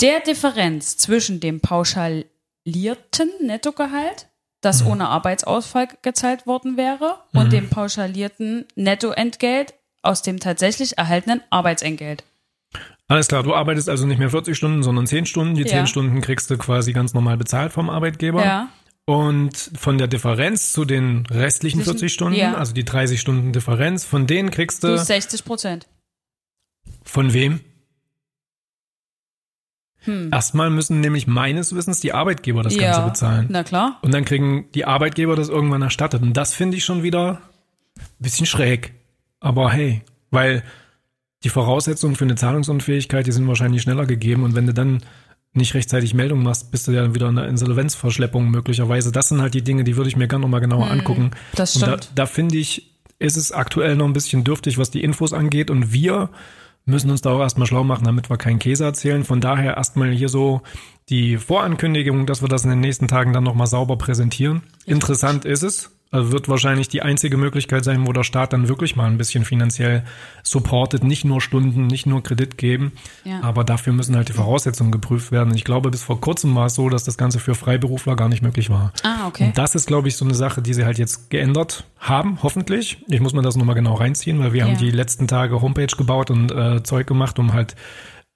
[SPEAKER 1] der Differenz zwischen dem pauschalierten Nettogehalt, das ohne Arbeitsausfall gezahlt worden wäre, und dem pauschalierten Nettoentgelt aus dem tatsächlich erhaltenen Arbeitsentgelt.
[SPEAKER 2] Alles klar, du arbeitest also nicht mehr 40 Stunden, sondern 10 Stunden. Die 10
[SPEAKER 1] Ja.
[SPEAKER 2] Stunden kriegst du quasi ganz normal bezahlt vom Arbeitgeber.
[SPEAKER 1] Ja.
[SPEAKER 2] Und von der Differenz zu den restlichen
[SPEAKER 1] Zwischen-
[SPEAKER 2] 40 Stunden,
[SPEAKER 1] ja.
[SPEAKER 2] also die 30 Stunden Differenz, von denen kriegst
[SPEAKER 1] Du
[SPEAKER 2] du
[SPEAKER 1] 60 Prozent.
[SPEAKER 2] von wem?
[SPEAKER 1] Hm.
[SPEAKER 2] Erstmal müssen nämlich meines Wissens die Arbeitgeber das Ganze bezahlen.
[SPEAKER 1] Na klar.
[SPEAKER 2] Und dann kriegen die Arbeitgeber das irgendwann erstattet. Und das finde ich schon wieder ein bisschen schräg. Aber hey, weil die Voraussetzungen für eine Zahlungsunfähigkeit, die sind wahrscheinlich schneller gegeben. Und wenn du dann nicht rechtzeitig Meldung machst, bist du ja wieder in der Insolvenzverschleppung möglicherweise. Das sind halt die Dinge, die würde ich mir gerne nochmal genauer angucken.
[SPEAKER 1] Hm, das
[SPEAKER 2] Und da,
[SPEAKER 1] stimmt.
[SPEAKER 2] da finde ich, ist es aktuell noch ein bisschen dürftig, was die Infos angeht. Und wir müssen uns da auch erstmal schlau machen, damit wir keinen Käse erzählen. Von daher erstmal hier so die Vorankündigung, dass wir das in den nächsten Tagen dann nochmal sauber präsentieren. Interessant ist es. Also wird wahrscheinlich die einzige Möglichkeit sein, wo der Staat dann wirklich mal ein bisschen finanziell supportet, nicht nur Stunden, nicht nur Kredit geben.
[SPEAKER 1] Ja.
[SPEAKER 2] Aber dafür müssen halt die Voraussetzungen geprüft werden. Ich glaube, bis vor kurzem war es so, dass das Ganze für Freiberufler gar nicht möglich war.
[SPEAKER 1] Ah, okay.
[SPEAKER 2] Und das ist, glaube ich, so eine Sache, die sie halt jetzt geändert haben, hoffentlich. Ich muss mir das nochmal genau reinziehen, weil wir
[SPEAKER 1] Ja.
[SPEAKER 2] haben die letzten Tage Homepage gebaut und äh, Zeug gemacht, um halt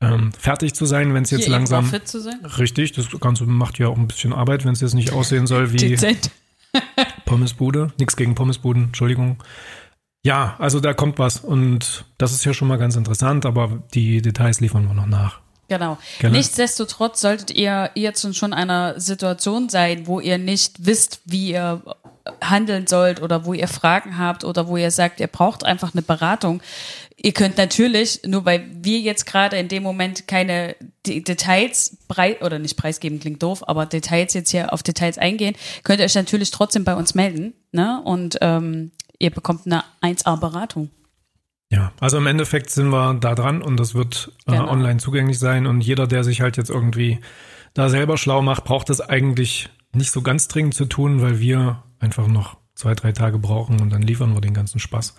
[SPEAKER 2] ähm, fertig zu sein, wenn es jetzt
[SPEAKER 1] Hier
[SPEAKER 2] langsam.
[SPEAKER 1] fit zu sein.
[SPEAKER 2] Richtig, das Ganze macht ja auch ein bisschen Arbeit, wenn es jetzt nicht aussehen soll wie
[SPEAKER 1] Dezent.
[SPEAKER 2] Pommesbude. Nichts gegen Pommesbuden, Entschuldigung. Ja, also da kommt was und das ist ja schon mal ganz interessant, aber die Details liefern wir noch nach.
[SPEAKER 1] Genau.
[SPEAKER 2] Gerne.
[SPEAKER 1] Nichtsdestotrotz solltet ihr jetzt in schon einer Situation sein, wo ihr nicht wisst, wie ihr handeln sollt oder wo ihr Fragen habt oder wo ihr sagt, ihr braucht einfach eine Beratung. Ihr könnt natürlich, nur weil wir jetzt gerade in dem Moment keine De Details preis oder nicht preisgeben klingt doof, aber Details jetzt hier auf Details eingehen, könnt ihr euch natürlich trotzdem bei uns melden, ne? Und ähm, ihr bekommt eine 1A-Beratung.
[SPEAKER 2] Ja, also im Endeffekt sind wir da dran und das wird äh,
[SPEAKER 1] Genau.
[SPEAKER 2] online zugänglich sein und jeder, der sich halt jetzt irgendwie da selber schlau macht, braucht das eigentlich nicht so ganz dringend zu tun, weil wir einfach noch zwei, drei Tage brauchen und dann liefern wir den ganzen Spaß.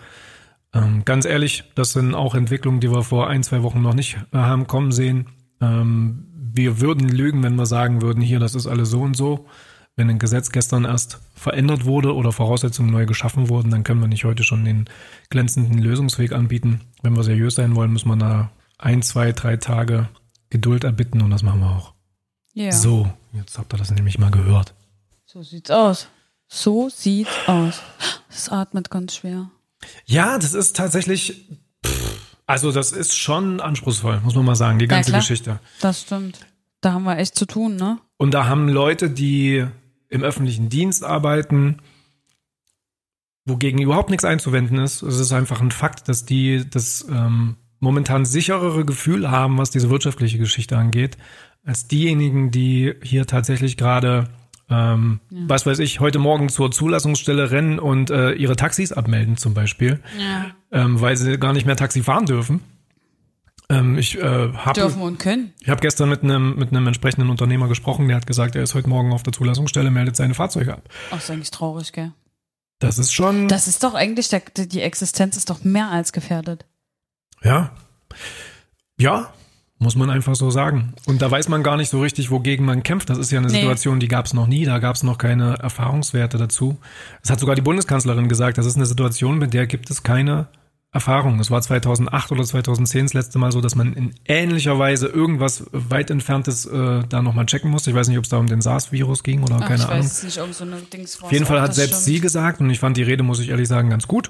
[SPEAKER 2] Ähm, ganz ehrlich, das sind auch Entwicklungen, die wir vor ein, zwei Wochen noch nicht äh, haben kommen sehen. Ähm, wir würden lügen, wenn wir sagen würden, hier, das ist alles so und so. Wenn ein Gesetz gestern erst verändert wurde oder Voraussetzungen neu geschaffen wurden, dann können wir nicht heute schon den glänzenden Lösungsweg anbieten. Wenn wir seriös sein wollen, muss man da ein, zwei, drei Tage Geduld erbitten und das machen wir auch.
[SPEAKER 1] Ja.
[SPEAKER 2] So, jetzt habt ihr das nämlich mal gehört.
[SPEAKER 1] So sieht's aus. So sieht's aus. Es atmet ganz schwer.
[SPEAKER 2] Ja, das ist tatsächlich, pff, also das ist schon anspruchsvoll, muss man mal sagen, die ganze
[SPEAKER 1] klar.
[SPEAKER 2] Geschichte.
[SPEAKER 1] Das stimmt. Da haben wir echt zu tun, ne?
[SPEAKER 2] Und da haben Leute, die im öffentlichen Dienst arbeiten, wogegen überhaupt nichts einzuwenden ist. Es ist einfach ein Fakt, dass die das ähm, momentan sicherere Gefühl haben, was diese wirtschaftliche Geschichte angeht, als diejenigen, die hier tatsächlich gerade, ähm, was weiß ich, heute Morgen zur Zulassungsstelle rennen und äh, ihre Taxis abmelden zum Beispiel,
[SPEAKER 1] Ja.
[SPEAKER 2] ähm, weil sie gar nicht mehr Taxi fahren dürfen. Ähm, ich äh, habe
[SPEAKER 1] Dürfen und können.
[SPEAKER 2] ich habe gestern mit einem mit einem entsprechenden Unternehmer gesprochen, der hat gesagt, er ist heute Morgen auf der Zulassungsstelle, meldet seine Fahrzeuge ab.
[SPEAKER 1] Ach, ist eigentlich traurig, gell?
[SPEAKER 2] Das ist schon
[SPEAKER 1] Das ist doch eigentlich, der, die Existenz ist doch mehr als gefährdet.
[SPEAKER 2] ja. Ja, muss man einfach so sagen. Und da weiß man gar nicht so richtig, wogegen man kämpft. Das ist ja eine
[SPEAKER 1] Nee.
[SPEAKER 2] Situation, die gab es noch nie, da gab es noch keine Erfahrungswerte dazu. Das hat sogar die Bundeskanzlerin gesagt, das ist eine Situation, mit der gibt es keine Erfahrung. Es war 2008 oder 2010 das letzte Mal so, dass man in ähnlicher Weise irgendwas weit entferntes äh, da nochmal checken musste. Ich weiß nicht, ob es da um den SARS-Virus ging oder
[SPEAKER 1] Ach,
[SPEAKER 2] keine
[SPEAKER 1] ich
[SPEAKER 2] Ahnung.
[SPEAKER 1] weiß es nicht, um so eine Dings
[SPEAKER 2] Auf jeden Fall hat selbst sie gesagt, und ich fand die Rede, muss ich ehrlich sagen, ganz gut,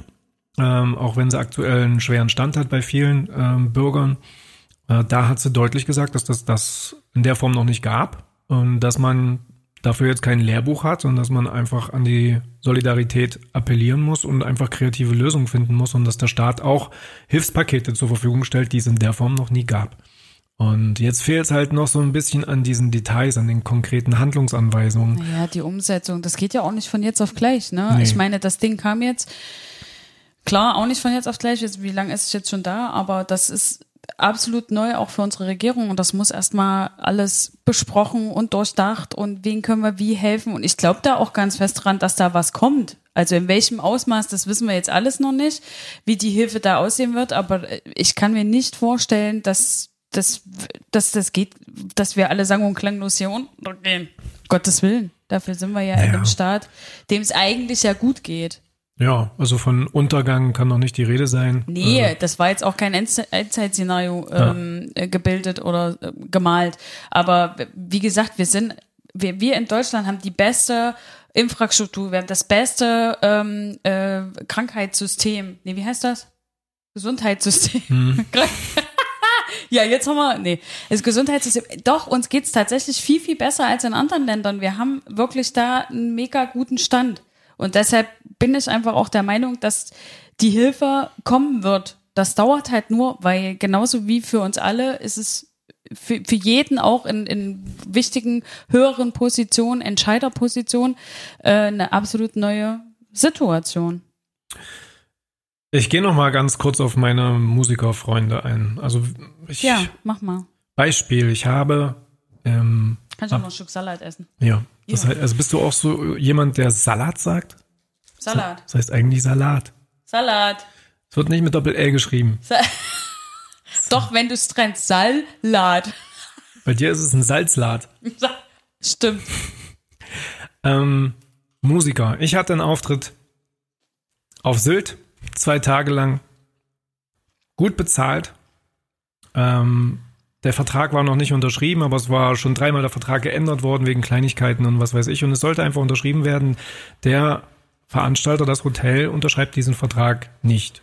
[SPEAKER 2] ähm, auch wenn sie aktuell einen schweren Stand hat bei vielen ähm, Bürgern. Äh, da hat sie deutlich gesagt, dass das das in der Form noch nicht gab und dass man dafür jetzt kein Lehrbuch hat, sondern dass man einfach an die Solidarität appellieren muss und einfach kreative Lösungen finden muss und dass der Staat auch Hilfspakete zur Verfügung stellt, die es in der Form noch nie gab. Und jetzt fehlt es halt noch so ein bisschen an diesen Details, an den konkreten Handlungsanweisungen.
[SPEAKER 1] Ja, die Umsetzung, das geht ja auch nicht von jetzt auf gleich, ne?
[SPEAKER 2] Nee.
[SPEAKER 1] Ich meine, das Ding kam jetzt, klar, auch nicht von jetzt auf gleich, jetzt, wie lange ist es jetzt schon da, aber das ist absolut neu auch für unsere Regierung und das muss erstmal alles besprochen und durchdacht und wen können wir wie helfen und ich glaube da auch ganz fest dran, dass da was kommt. Also in welchem Ausmaß, das wissen wir jetzt alles noch nicht, wie die Hilfe da aussehen wird, aber ich kann mir nicht vorstellen, dass dass, dass das geht, dass wir alle sang- und klanglos hier untergehen. Gottes Willen. Dafür sind wir ja, in
[SPEAKER 2] Ja.
[SPEAKER 1] einem Staat, dem es eigentlich ja gut geht.
[SPEAKER 2] Ja, also von Untergang kann noch nicht die Rede sein.
[SPEAKER 1] Nee,
[SPEAKER 2] Äh,
[SPEAKER 1] das war jetzt auch kein Endze- Endzeit-Szenario ähm, äh, gebildet oder äh, gemalt. Aber wie gesagt, wir sind, wir, wir in Deutschland haben die beste Infrastruktur, wir haben das beste ähm, äh, Krankheitssystem. Nee, wie heißt das? Gesundheitssystem. ja, jetzt haben wir, nee, das Gesundheitssystem. Doch, uns geht's tatsächlich viel, viel besser als in anderen Ländern. Wir haben wirklich da einen mega guten Stand. Und deshalb bin ich einfach auch der Meinung, dass die Hilfe kommen wird. Das dauert halt nur, weil genauso wie für uns alle ist es für, für jeden auch in, in wichtigen, höheren Positionen, Entscheiderpositionen, äh, eine absolut neue Situation.
[SPEAKER 2] Ich gehe noch mal ganz kurz auf meine Musikerfreunde ein. Also ich,
[SPEAKER 1] Ja, mach mal.
[SPEAKER 2] Beispiel, ich habe ähm,
[SPEAKER 1] Kannst du auch noch ein Stück Salat essen?
[SPEAKER 2] ja, das heißt, also bist du auch so jemand, der Salat sagt?
[SPEAKER 1] Salat.
[SPEAKER 2] Das heißt eigentlich Salat.
[SPEAKER 1] Salat.
[SPEAKER 2] Es wird nicht mit Doppel-L geschrieben.
[SPEAKER 1] Sa Doch, wenn du es trennst. Salat.
[SPEAKER 2] Bei dir ist es ein Salzlat.
[SPEAKER 1] Sa- Stimmt.
[SPEAKER 2] Ähm, Musiker. Ich hatte einen Auftritt auf Sylt, zwei Tage lang. Gut bezahlt. Ähm, der Vertrag war noch nicht unterschrieben, aber es war schon dreimal der Vertrag geändert worden wegen Kleinigkeiten und was weiß ich. Und es sollte einfach unterschrieben werden. Der Veranstalter, das Hotel, unterschreibt diesen Vertrag nicht.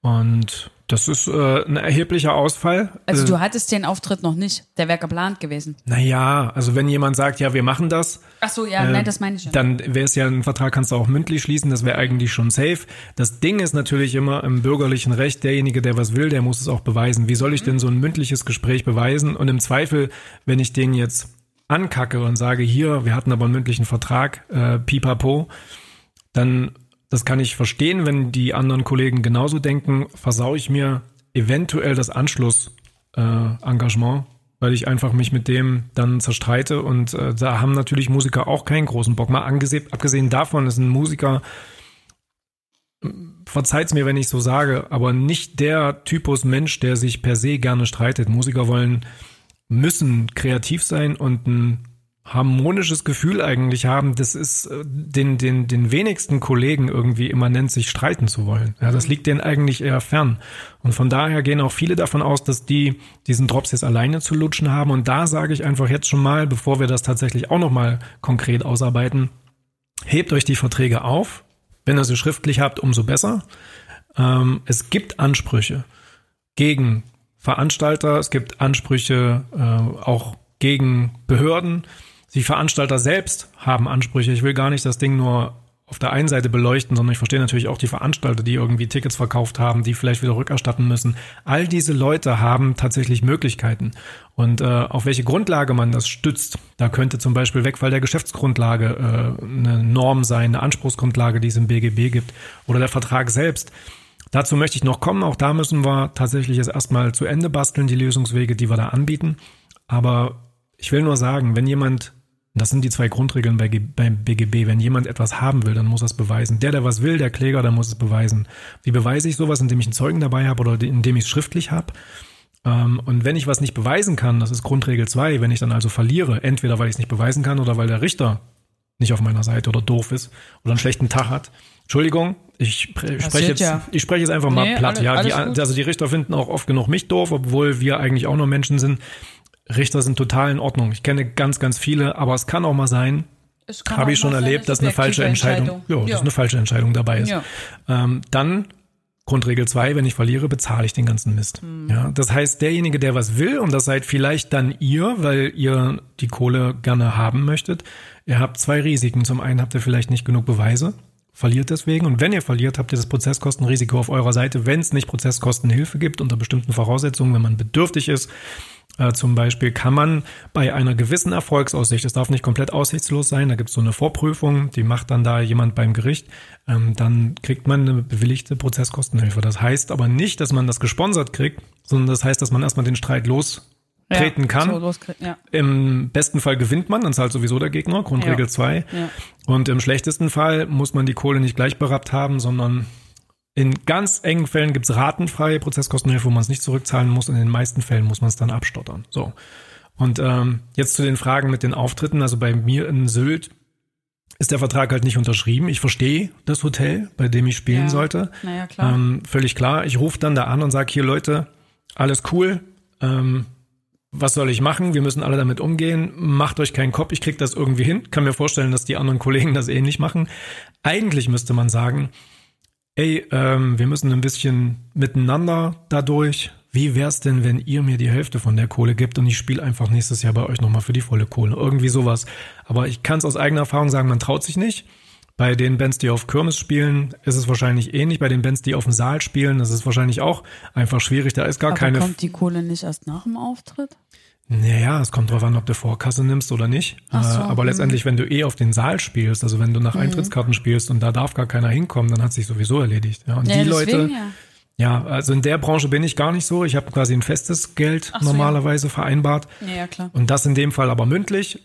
[SPEAKER 2] Und das ist äh, ein erheblicher Ausfall.
[SPEAKER 1] Also
[SPEAKER 2] äh,
[SPEAKER 1] du hattest den Auftritt noch nicht. Der wäre geplant gewesen.
[SPEAKER 2] naja, also wenn jemand sagt, ja, wir machen das,
[SPEAKER 1] Ach so, ja,
[SPEAKER 2] Äh,
[SPEAKER 1] nein, das meine ich ja.
[SPEAKER 2] Dann wäre es ja ein Vertrag, kannst du auch mündlich schließen, das wäre eigentlich schon safe. Das Ding ist natürlich immer im bürgerlichen Recht, derjenige, der was will, der muss es auch beweisen. Wie soll ich denn so ein mündliches Gespräch beweisen? Und im Zweifel, wenn ich den jetzt ankacke und sage, hier, wir hatten aber einen mündlichen Vertrag, äh, pipapo, dann, das kann ich verstehen, wenn die anderen Kollegen genauso denken, versau ich mir eventuell das Anschlussengagement, äh, weil ich einfach mich mit dem dann zerstreite und äh, da haben natürlich Musiker auch keinen großen Bock. Mal angesehen, abgesehen davon ist ein Musiker, verzeiht's mir, wenn ich so sage, aber nicht der Typus Mensch, der sich per se gerne streitet. Musiker wollen, müssen kreativ sein und ein harmonisches Gefühl eigentlich haben. Das ist äh, den, den, den wenigsten Kollegen irgendwie immanent, sich streiten zu wollen. Ja, das liegt denen eigentlich eher fern. Und von daher gehen auch viele davon aus, dass die diesen Drops jetzt alleine zu lutschen haben. Und da sage ich einfach jetzt schon mal, bevor wir das tatsächlich auch nochmal konkret ausarbeiten, hebt euch die Verträge auf. Wenn ihr sie schriftlich habt, umso besser. Ähm, es gibt Ansprüche gegen Veranstalter, es gibt Ansprüche äh, auch gegen Behörden. Die Veranstalter selbst haben Ansprüche. Ich will gar nicht das Ding nur auf der einen Seite beleuchten, sondern ich verstehe natürlich auch die Veranstalter, die irgendwie Tickets verkauft haben, die vielleicht wieder rückerstatten müssen. All diese Leute haben tatsächlich Möglichkeiten. Und äh, auf welche Grundlage man das stützt, da könnte zum Beispiel Wegfall der Geschäftsgrundlage äh, eine Norm sein, eine Anspruchsgrundlage, die es im BGB gibt, oder der Vertrag selbst. Dazu möchte ich noch kommen. Auch da müssen wir tatsächlich jetzt erstmal zu Ende basteln, die Lösungswege, die wir da anbieten. Aber ich will nur sagen, wenn jemand, das sind die zwei Grundregeln bei, beim BGB, wenn jemand etwas haben will, dann muss er es beweisen. Der, der was will, der Kläger, der muss es beweisen. Wie beweise ich sowas, indem ich einen Zeugen dabei habe oder indem ich es schriftlich habe? Ähm, und wenn ich was nicht beweisen kann, das ist Grundregel 2, wenn ich dann also verliere, entweder weil ich es nicht beweisen kann oder weil der Richter nicht auf meiner Seite oder doof ist oder einen schlechten Tag hat. Entschuldigung, ich spre- spreche jetzt,
[SPEAKER 1] ja.
[SPEAKER 2] ich spreche jetzt einfach mal
[SPEAKER 1] Nee,
[SPEAKER 2] platt.
[SPEAKER 1] alle-
[SPEAKER 2] ja, die, also die Richter finden auch oft genug mich doof, obwohl wir eigentlich auch nur Menschen sind. Richter sind total in Ordnung. Ich kenne ganz, ganz viele, aber es kann auch mal sein, habe ich schon erlebt, dass eine falsche
[SPEAKER 1] subjektive
[SPEAKER 2] Entscheidung, ja, dass
[SPEAKER 1] Ja.
[SPEAKER 2] eine falsche Entscheidung dabei ist.
[SPEAKER 1] Ja.
[SPEAKER 2] Ähm, dann Grundregel 2, wenn ich verliere, bezahle ich den ganzen Mist. Mhm. Ja, das heißt, derjenige, der was will, und das seid vielleicht dann ihr, weil ihr die Kohle gerne haben möchtet, ihr habt zwei Risiken. Zum einen habt ihr vielleicht nicht genug Beweise, verliert deswegen. Und wenn ihr verliert, habt ihr das Prozesskostenrisiko auf eurer Seite, wenn es nicht Prozesskostenhilfe gibt unter bestimmten Voraussetzungen, wenn man bedürftig ist äh, zum Beispiel kann man bei einer gewissen Erfolgsaussicht, es darf nicht komplett aussichtslos sein, da gibt es so eine Vorprüfung, die macht dann da jemand beim Gericht, ähm, dann kriegt man eine bewilligte Prozesskostenhilfe. Das heißt aber nicht, dass man das gesponsert kriegt, sondern das heißt, dass man erstmal den Streit lostreten ja, kann. So ja. Im besten Fall gewinnt man, dann zahlt sowieso der Gegner, Grundregel 2. Ja. Und im schlechtesten Fall muss man die Kohle nicht gleich berappt haben, sondern in ganz engen Fällen gibt's ratenfreie Prozesskostenhilfe, wo man es nicht zurückzahlen muss. In den meisten Fällen muss man es dann abstottern. So. Und ähm, jetzt zu den Fragen mit den Auftritten. Also bei mir in Sylt ist der Vertrag halt nicht unterschrieben. Ich verstehe das Hotel, bei dem ich spielen ja. sollte.
[SPEAKER 1] Naja, klar.
[SPEAKER 2] Ähm, völlig klar. Ich rufe dann da an und sage, hier Leute, alles cool. Ähm, was soll ich machen? Wir müssen alle damit umgehen. Macht euch keinen Kopf, ich krieg das irgendwie hin. Kann mir vorstellen, dass die anderen Kollegen das ähnlich machen. Eigentlich müsste man sagen, ey, ähm, wir müssen ein bisschen miteinander dadurch. Wie wär's denn, wenn ihr mir die Hälfte von der Kohle gibt und ich spiele einfach nächstes Jahr bei euch nochmal für die volle Kohle? Irgendwie sowas. Aber ich kann es aus eigener Erfahrung sagen, man traut sich nicht. Bei den Bands, die auf Kirmes spielen, ist es wahrscheinlich ähnlich. Bei den Bands, die auf dem Saal spielen, ist es wahrscheinlich auch einfach schwierig. Da ist gar
[SPEAKER 1] Aber
[SPEAKER 2] keine.
[SPEAKER 1] Kommt die Kohle nicht erst nach dem Auftritt?
[SPEAKER 2] Naja, es kommt drauf an, ob du Vorkasse nimmst oder nicht. So, äh, aber mh. letztendlich, wenn du eh auf den Saal spielst, also wenn du nach mhm. Eintrittskarten spielst und da darf gar keiner hinkommen, dann hat sich sowieso erledigt. Ja, und ja, die deswegen, Leute, ja. ja. also in der Branche bin ich gar nicht so. Ich habe quasi ein festes Geld so, normalerweise ja. vereinbart.
[SPEAKER 1] Ja, ja, klar.
[SPEAKER 2] Und das in dem Fall aber mündlich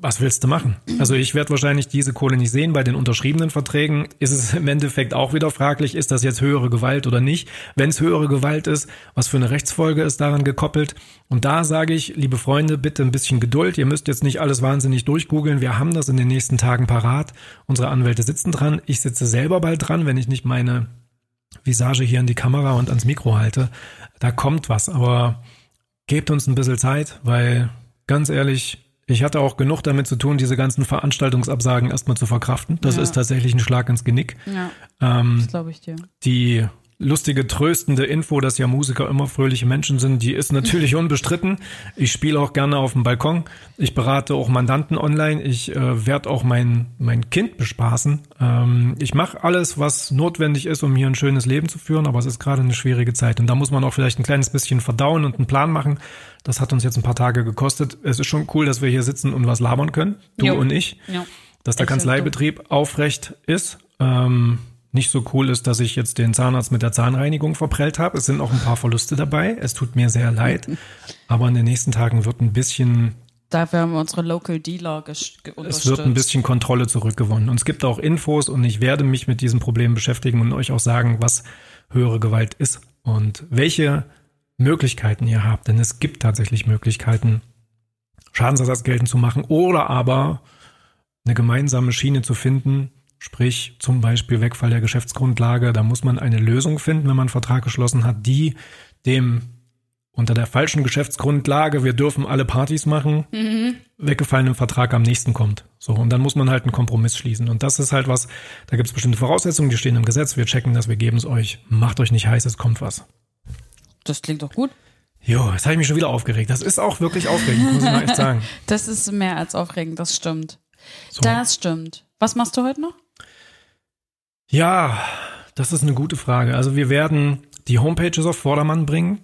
[SPEAKER 2] was willst du machen? Also ich werde wahrscheinlich diese Kohle nicht sehen. Bei den unterschriebenen Verträgen ist es im Endeffekt auch wieder fraglich, ist das jetzt höhere Gewalt oder nicht? Wenn es höhere Gewalt ist, was für eine Rechtsfolge ist daran gekoppelt? Und da sage ich, liebe Freunde, bitte ein bisschen Geduld. Ihr müsst jetzt nicht alles wahnsinnig durchgoogeln. Wir haben das in den nächsten Tagen parat. Unsere Anwälte sitzen dran. Ich sitze selber bald dran, wenn ich nicht meine Visage hier in die Kamera und ans Mikro halte. Da kommt was. Aber gebt uns ein bisschen Zeit, weil ganz ehrlich, ich hatte auch genug damit zu tun, diese ganzen Veranstaltungsabsagen erstmal zu verkraften. Das ja. ist tatsächlich ein Schlag ins Genick.
[SPEAKER 1] Ja, ähm, das glaube ich dir.
[SPEAKER 2] Die lustige, tröstende Info, dass ja Musiker immer fröhliche Menschen sind, die ist natürlich unbestritten. Ich spiele auch gerne auf dem Balkon. Ich berate auch Mandanten online. Ich äh, werde auch mein, mein Kind bespaßen. Ähm, ich mache alles, was notwendig ist, um hier ein schönes Leben zu führen, aber es ist gerade eine schwierige Zeit. Und da muss man auch vielleicht ein kleines bisschen verdauen und einen Plan machen. Das hat uns jetzt ein paar Tage gekostet. Es ist schon cool, dass wir hier sitzen und was labern können, du jo. und ich. Jo. Dass der Kanzleibetrieb aufrecht ist. Ähm, nicht so cool ist, dass ich jetzt den Zahnarzt mit der Zahnreinigung verprellt habe. Es sind auch ein paar Verluste dabei. Es tut mir sehr leid. Aber in den nächsten Tagen wird ein bisschen
[SPEAKER 1] Dafür haben wir unsere Local Dealer unterstützt.
[SPEAKER 2] Es wird ein bisschen Kontrolle zurückgewonnen. Und es gibt auch Infos und ich werde mich mit diesem Problem beschäftigen und euch auch sagen, was höhere Gewalt ist und welche Möglichkeiten ihr habt. Denn es gibt tatsächlich Möglichkeiten, Schadensersatz geltend zu machen oder aber eine gemeinsame Schiene zu finden, Sprich zum Beispiel Wegfall der Geschäftsgrundlage. Da muss man eine Lösung finden, wenn man einen Vertrag geschlossen hat, die dem unter der falschen Geschäftsgrundlage, wir dürfen alle Partys machen, mhm. weggefallenen Vertrag am nächsten kommt. So, und dann muss man halt einen Kompromiss schließen. Und das ist halt was, da gibt es bestimmte Voraussetzungen, die stehen im Gesetz, wir checken das, wir geben es euch. Macht euch nicht heiß, es kommt was.
[SPEAKER 1] Das klingt doch gut.
[SPEAKER 2] Jo, jetzt habe ich mich schon wieder aufgeregt. Das ist auch wirklich aufregend, muss ich mal echt sagen.
[SPEAKER 1] Das ist mehr als aufregend, das stimmt. So. Das stimmt. Was machst du heute noch?
[SPEAKER 2] Ja, das ist eine gute Frage. Also wir werden die Homepages auf Vordermann bringen.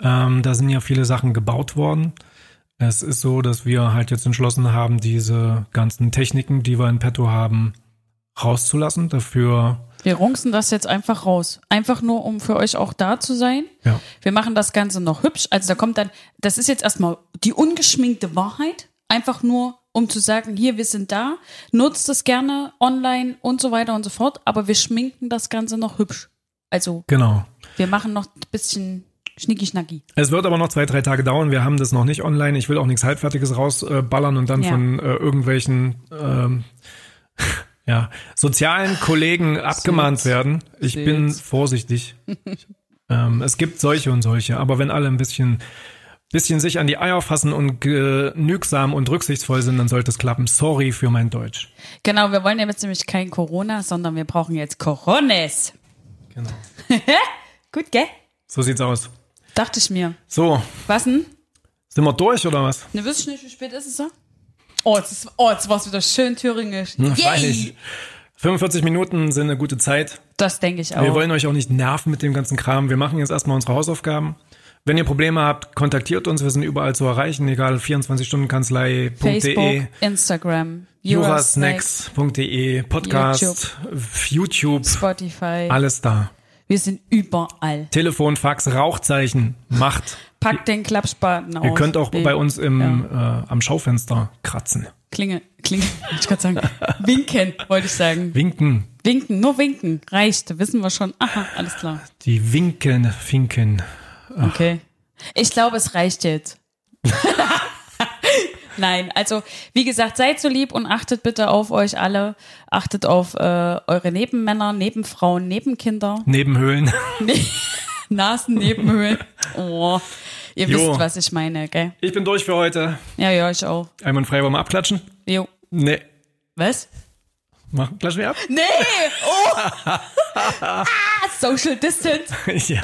[SPEAKER 2] Ähm, da sind ja viele Sachen gebaut worden. Es ist so, dass wir halt jetzt entschlossen haben, diese ganzen Techniken, die wir in petto haben, rauszulassen. Dafür.
[SPEAKER 1] Wir runzen das jetzt einfach raus. Einfach nur, um für euch auch da zu sein.
[SPEAKER 2] Ja.
[SPEAKER 1] Wir machen das Ganze noch hübsch. Also da kommt dann, das ist jetzt erstmal die ungeschminkte Wahrheit. Einfach nur um zu sagen, hier, wir sind da, nutzt es gerne online und so weiter und so fort, aber wir schminken das Ganze noch hübsch. Also,
[SPEAKER 2] genau.
[SPEAKER 1] wir machen noch ein bisschen Schnicki-Schnacki.
[SPEAKER 2] Es wird aber noch zwei, drei Tage dauern. Wir haben das noch nicht online. Ich will auch nichts Halbfertiges rausballern und dann ja. von äh, irgendwelchen ähm, ja, sozialen Kollegen abgemahnt werden. Ich Süß. bin vorsichtig. ähm, es gibt solche und solche, aber wenn alle ein bisschen bisschen sich an die Eier fassen und genügsam und rücksichtsvoll sind, dann sollte es klappen. Sorry für mein Deutsch.
[SPEAKER 1] Genau, wir wollen ja jetzt nämlich kein Corona, sondern wir brauchen jetzt Corones.
[SPEAKER 2] Genau.
[SPEAKER 1] Gut, gell?
[SPEAKER 2] So sieht's aus.
[SPEAKER 1] Dachte ich mir.
[SPEAKER 2] So,
[SPEAKER 1] Was denn?
[SPEAKER 2] sind wir durch oder was?
[SPEAKER 1] Ne, wisst ihr nicht, wie spät ist es so? Oh, jetzt, ist, oh, jetzt war es wieder schön thüringisch.
[SPEAKER 2] Na,
[SPEAKER 1] Yay!
[SPEAKER 2] freilich. 45 Minuten sind eine gute Zeit.
[SPEAKER 1] Das denke ich auch.
[SPEAKER 2] Wir wollen euch auch nicht nerven mit dem ganzen Kram. Wir machen jetzt erstmal unsere Hausaufgaben. Wenn ihr Probleme habt, kontaktiert uns. Wir sind überall zu erreichen, egal 24-Stunden-Kanzlei.de,
[SPEAKER 1] Facebook, Instagram,
[SPEAKER 2] jurasnacks.de, Podcast, YouTube,
[SPEAKER 1] Spotify.
[SPEAKER 2] alles da.
[SPEAKER 1] Wir sind überall.
[SPEAKER 2] Telefon, Fax, Rauchzeichen, Macht.
[SPEAKER 1] Packt den Klappspaten aus.
[SPEAKER 2] Ihr könnt auch
[SPEAKER 1] Baby.
[SPEAKER 2] bei uns im, äh, am Schaufenster kratzen.
[SPEAKER 1] Klinge, Klinge, wollte ich gerade sagen. Winken, wollte ich sagen.
[SPEAKER 2] Winken.
[SPEAKER 1] Winken, nur winken. Reicht, wissen wir schon. Aha, alles klar.
[SPEAKER 2] Die Winken, Finken.
[SPEAKER 1] Okay. Ich glaube, es reicht jetzt. Nein, also wie gesagt, seid so lieb und achtet bitte auf euch alle. Achtet auf äh, eure Nebenmänner, Nebenfrauen, Nebenkinder,
[SPEAKER 2] Nebenhöhlen.
[SPEAKER 1] Nasennebenhöhlen. Oh, ihr
[SPEAKER 2] Jo.
[SPEAKER 1] wisst, was ich meine, gell?
[SPEAKER 2] Ich bin durch für heute.
[SPEAKER 1] Ja, ja, ich auch.
[SPEAKER 2] Einmal frei wollen wir abklatschen?
[SPEAKER 1] Jo.
[SPEAKER 2] Nee.
[SPEAKER 1] Was?
[SPEAKER 2] Mach, klatschen wir ab?
[SPEAKER 1] Nee! Oh! ah, Social Distance.
[SPEAKER 2] ja.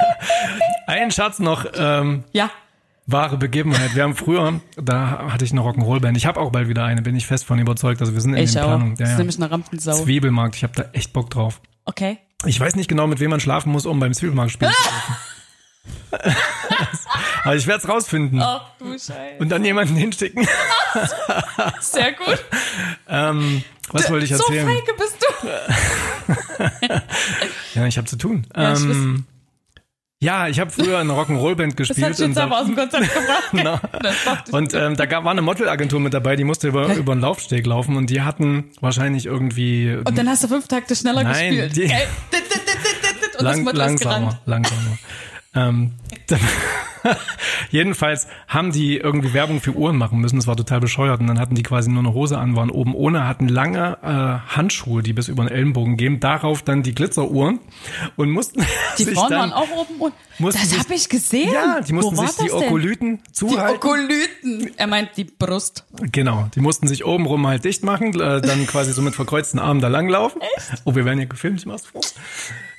[SPEAKER 2] Ein Schatz noch. Ähm,
[SPEAKER 1] Ja.
[SPEAKER 2] wahre Begebenheit. Wir haben früher, da hatte ich eine Rock'n'Roll-Band. Ich habe auch bald wieder eine, bin ich fest von überzeugt. Also wir sind in
[SPEAKER 1] Ich
[SPEAKER 2] den
[SPEAKER 1] auch.
[SPEAKER 2] Planungen.
[SPEAKER 1] Ist
[SPEAKER 2] Ja, ja.
[SPEAKER 1] nämlich eine Rampensau.
[SPEAKER 2] Zwiebelmarkt, ich habe da echt Bock drauf.
[SPEAKER 1] Okay.
[SPEAKER 2] Ich weiß nicht genau, mit wem man schlafen muss, um beim Zwiebelmarkt spielen zu dürfen. Aber ich werde es rausfinden.
[SPEAKER 1] Ach du Scheiße.
[SPEAKER 2] Und dann jemanden hinschicken.
[SPEAKER 1] Sehr gut.
[SPEAKER 2] Ähm, was wollte ich
[SPEAKER 1] So
[SPEAKER 2] erzählen?
[SPEAKER 1] feige bist du.
[SPEAKER 2] ja, ich habe zu tun.
[SPEAKER 1] Ja, ich
[SPEAKER 2] ähm, ja, ich habe früher in einer Rock'n'Roll-Band
[SPEAKER 1] Das
[SPEAKER 2] gespielt.
[SPEAKER 1] hat dich jetzt
[SPEAKER 2] und
[SPEAKER 1] aber aus dem Konzept gebracht. Das dich-
[SPEAKER 2] Und ähm, da gab, war eine Modelagentur mit dabei, die musste über, über einen Laufsteg laufen und die hatten wahrscheinlich irgendwie
[SPEAKER 1] Und dann hast du fünf Takte schneller
[SPEAKER 2] Nein,
[SPEAKER 1] gespielt.
[SPEAKER 2] die-.
[SPEAKER 1] Und
[SPEAKER 2] lang,
[SPEAKER 1] das Model ist
[SPEAKER 2] langsamer,
[SPEAKER 1] gerannt.
[SPEAKER 2] langsamer. ähm, jedenfalls haben die irgendwie Werbung für Uhren machen müssen. Das war total bescheuert. Und dann hatten die quasi nur eine Hose an, waren oben ohne, hatten lange äh, Handschuhe, die bis über den Ellenbogen gehen. Darauf dann die Glitzeruhren und mussten
[SPEAKER 1] Die
[SPEAKER 2] sich
[SPEAKER 1] Frauen
[SPEAKER 2] dann,
[SPEAKER 1] waren auch oben und
[SPEAKER 2] mussten
[SPEAKER 1] das habe ich gesehen.
[SPEAKER 2] ja, die mussten sich die
[SPEAKER 1] das denn?
[SPEAKER 2] Okolyten
[SPEAKER 1] Die
[SPEAKER 2] zuhalten.
[SPEAKER 1] Okolyten. Er meint die Brust.
[SPEAKER 2] Genau, die mussten sich obenrum halt dicht machen, äh, dann quasi so mit verkreuzten Armen da langlaufen. Echt? Oh, wir werden hier gefilmt, ich mach's vor.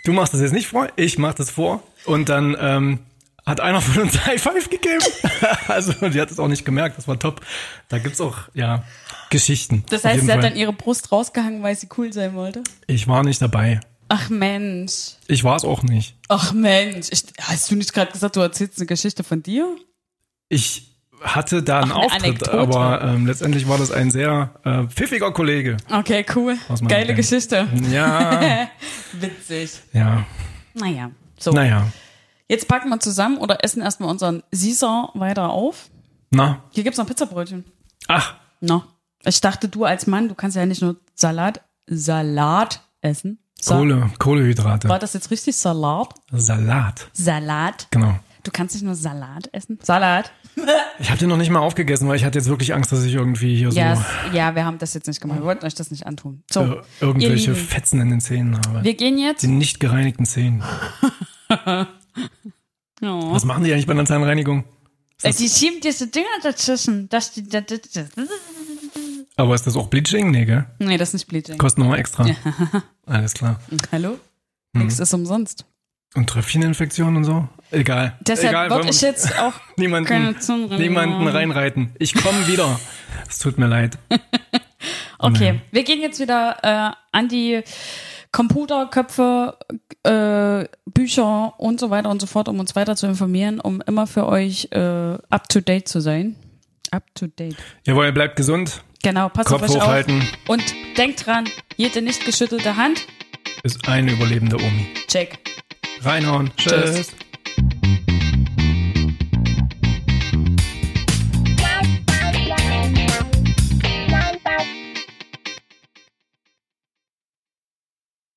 [SPEAKER 2] Du machst das jetzt nicht vor, ich mach das vor. Und dann ähm, hat einer von uns High Five gegeben. also die hat es auch nicht gemerkt, das war top. Da gibt's auch, ja, Geschichten.
[SPEAKER 1] Das heißt, sie hat
[SPEAKER 2] Fall.
[SPEAKER 1] dann ihre Brust rausgehangen, weil sie cool sein wollte.
[SPEAKER 2] Ich war nicht dabei.
[SPEAKER 1] Ach Mensch.
[SPEAKER 2] Ich war es auch nicht.
[SPEAKER 1] Ach Mensch. Ich, hast du nicht gerade gesagt, du erzählst eine Geschichte von dir?
[SPEAKER 2] Ich hatte da einen
[SPEAKER 1] Ach, eine
[SPEAKER 2] Auftritt,
[SPEAKER 1] Anekdote.
[SPEAKER 2] aber ähm, letztendlich war das ein sehr äh, pfiffiger Kollege.
[SPEAKER 1] Okay, cool. Geile
[SPEAKER 2] Band.
[SPEAKER 1] Geschichte.
[SPEAKER 2] Ja,
[SPEAKER 1] Witzig.
[SPEAKER 2] ja,
[SPEAKER 1] Naja. So.
[SPEAKER 2] naja.
[SPEAKER 1] Jetzt packen wir zusammen oder essen erstmal unseren Caesar weiter auf.
[SPEAKER 2] Na,
[SPEAKER 1] Hier gibt's noch Pizzabrötchen.
[SPEAKER 2] ach,
[SPEAKER 1] No. Ich dachte, du als Mann, du kannst ja nicht nur Salat, Salat essen. Sa
[SPEAKER 2] Kohle, Kohlehydrate.
[SPEAKER 1] War das jetzt richtig Salat?
[SPEAKER 2] Salat.
[SPEAKER 1] Salat?
[SPEAKER 2] Genau.
[SPEAKER 1] Du kannst nicht nur Salat essen? Salat?
[SPEAKER 2] Ich habe den noch nicht mal aufgegessen, weil ich hatte jetzt wirklich Angst, dass ich irgendwie hier
[SPEAKER 1] Ja,
[SPEAKER 2] so
[SPEAKER 1] ja, wir haben das jetzt nicht gemacht. Wir wollten euch das nicht antun. So,
[SPEAKER 2] äh, irgendwelche Fetzen in den Zähnen habe.
[SPEAKER 1] wir gehen jetzt.
[SPEAKER 2] Die nicht gereinigten Zähnen.
[SPEAKER 1] Oh.
[SPEAKER 2] Was machen die eigentlich bei einer Zahnreinigung?
[SPEAKER 1] Äh, Die schieben diese Dinger dazwischen. Dass die, das, das, das.
[SPEAKER 2] Aber ist das auch Bleaching? Nee, gell?
[SPEAKER 1] Nee, das ist nicht Bleaching.
[SPEAKER 2] Kostet nochmal extra. Alles klar.
[SPEAKER 1] Hallo?
[SPEAKER 2] Hm.
[SPEAKER 1] Nichts ist umsonst.
[SPEAKER 2] Und Tröpfcheninfektionen und so? Egal.
[SPEAKER 1] Deshalb
[SPEAKER 2] Egal,
[SPEAKER 1] würde ich jetzt auch
[SPEAKER 2] niemanden,
[SPEAKER 1] keine Zahnreinigung
[SPEAKER 2] niemanden reinreiten. Ich komme wieder. Es tut mir leid.
[SPEAKER 1] Okay, wir gehen jetzt wieder äh, an die Computerköpfe, äh, Bücher und so weiter und so fort, um uns weiter zu informieren, um immer für euch äh, up to date zu sein. Up to date.
[SPEAKER 2] Jawohl, bleibt gesund.
[SPEAKER 1] Genau, passt
[SPEAKER 2] Kopf
[SPEAKER 1] auf euch
[SPEAKER 2] hochhalten.
[SPEAKER 1] auf. Und denkt dran, jede nicht geschüttelte Hand,
[SPEAKER 2] Ist eine überlebende Omi.
[SPEAKER 1] check.
[SPEAKER 2] Reinhauen.
[SPEAKER 1] Tschüss.
[SPEAKER 2] Tschüss.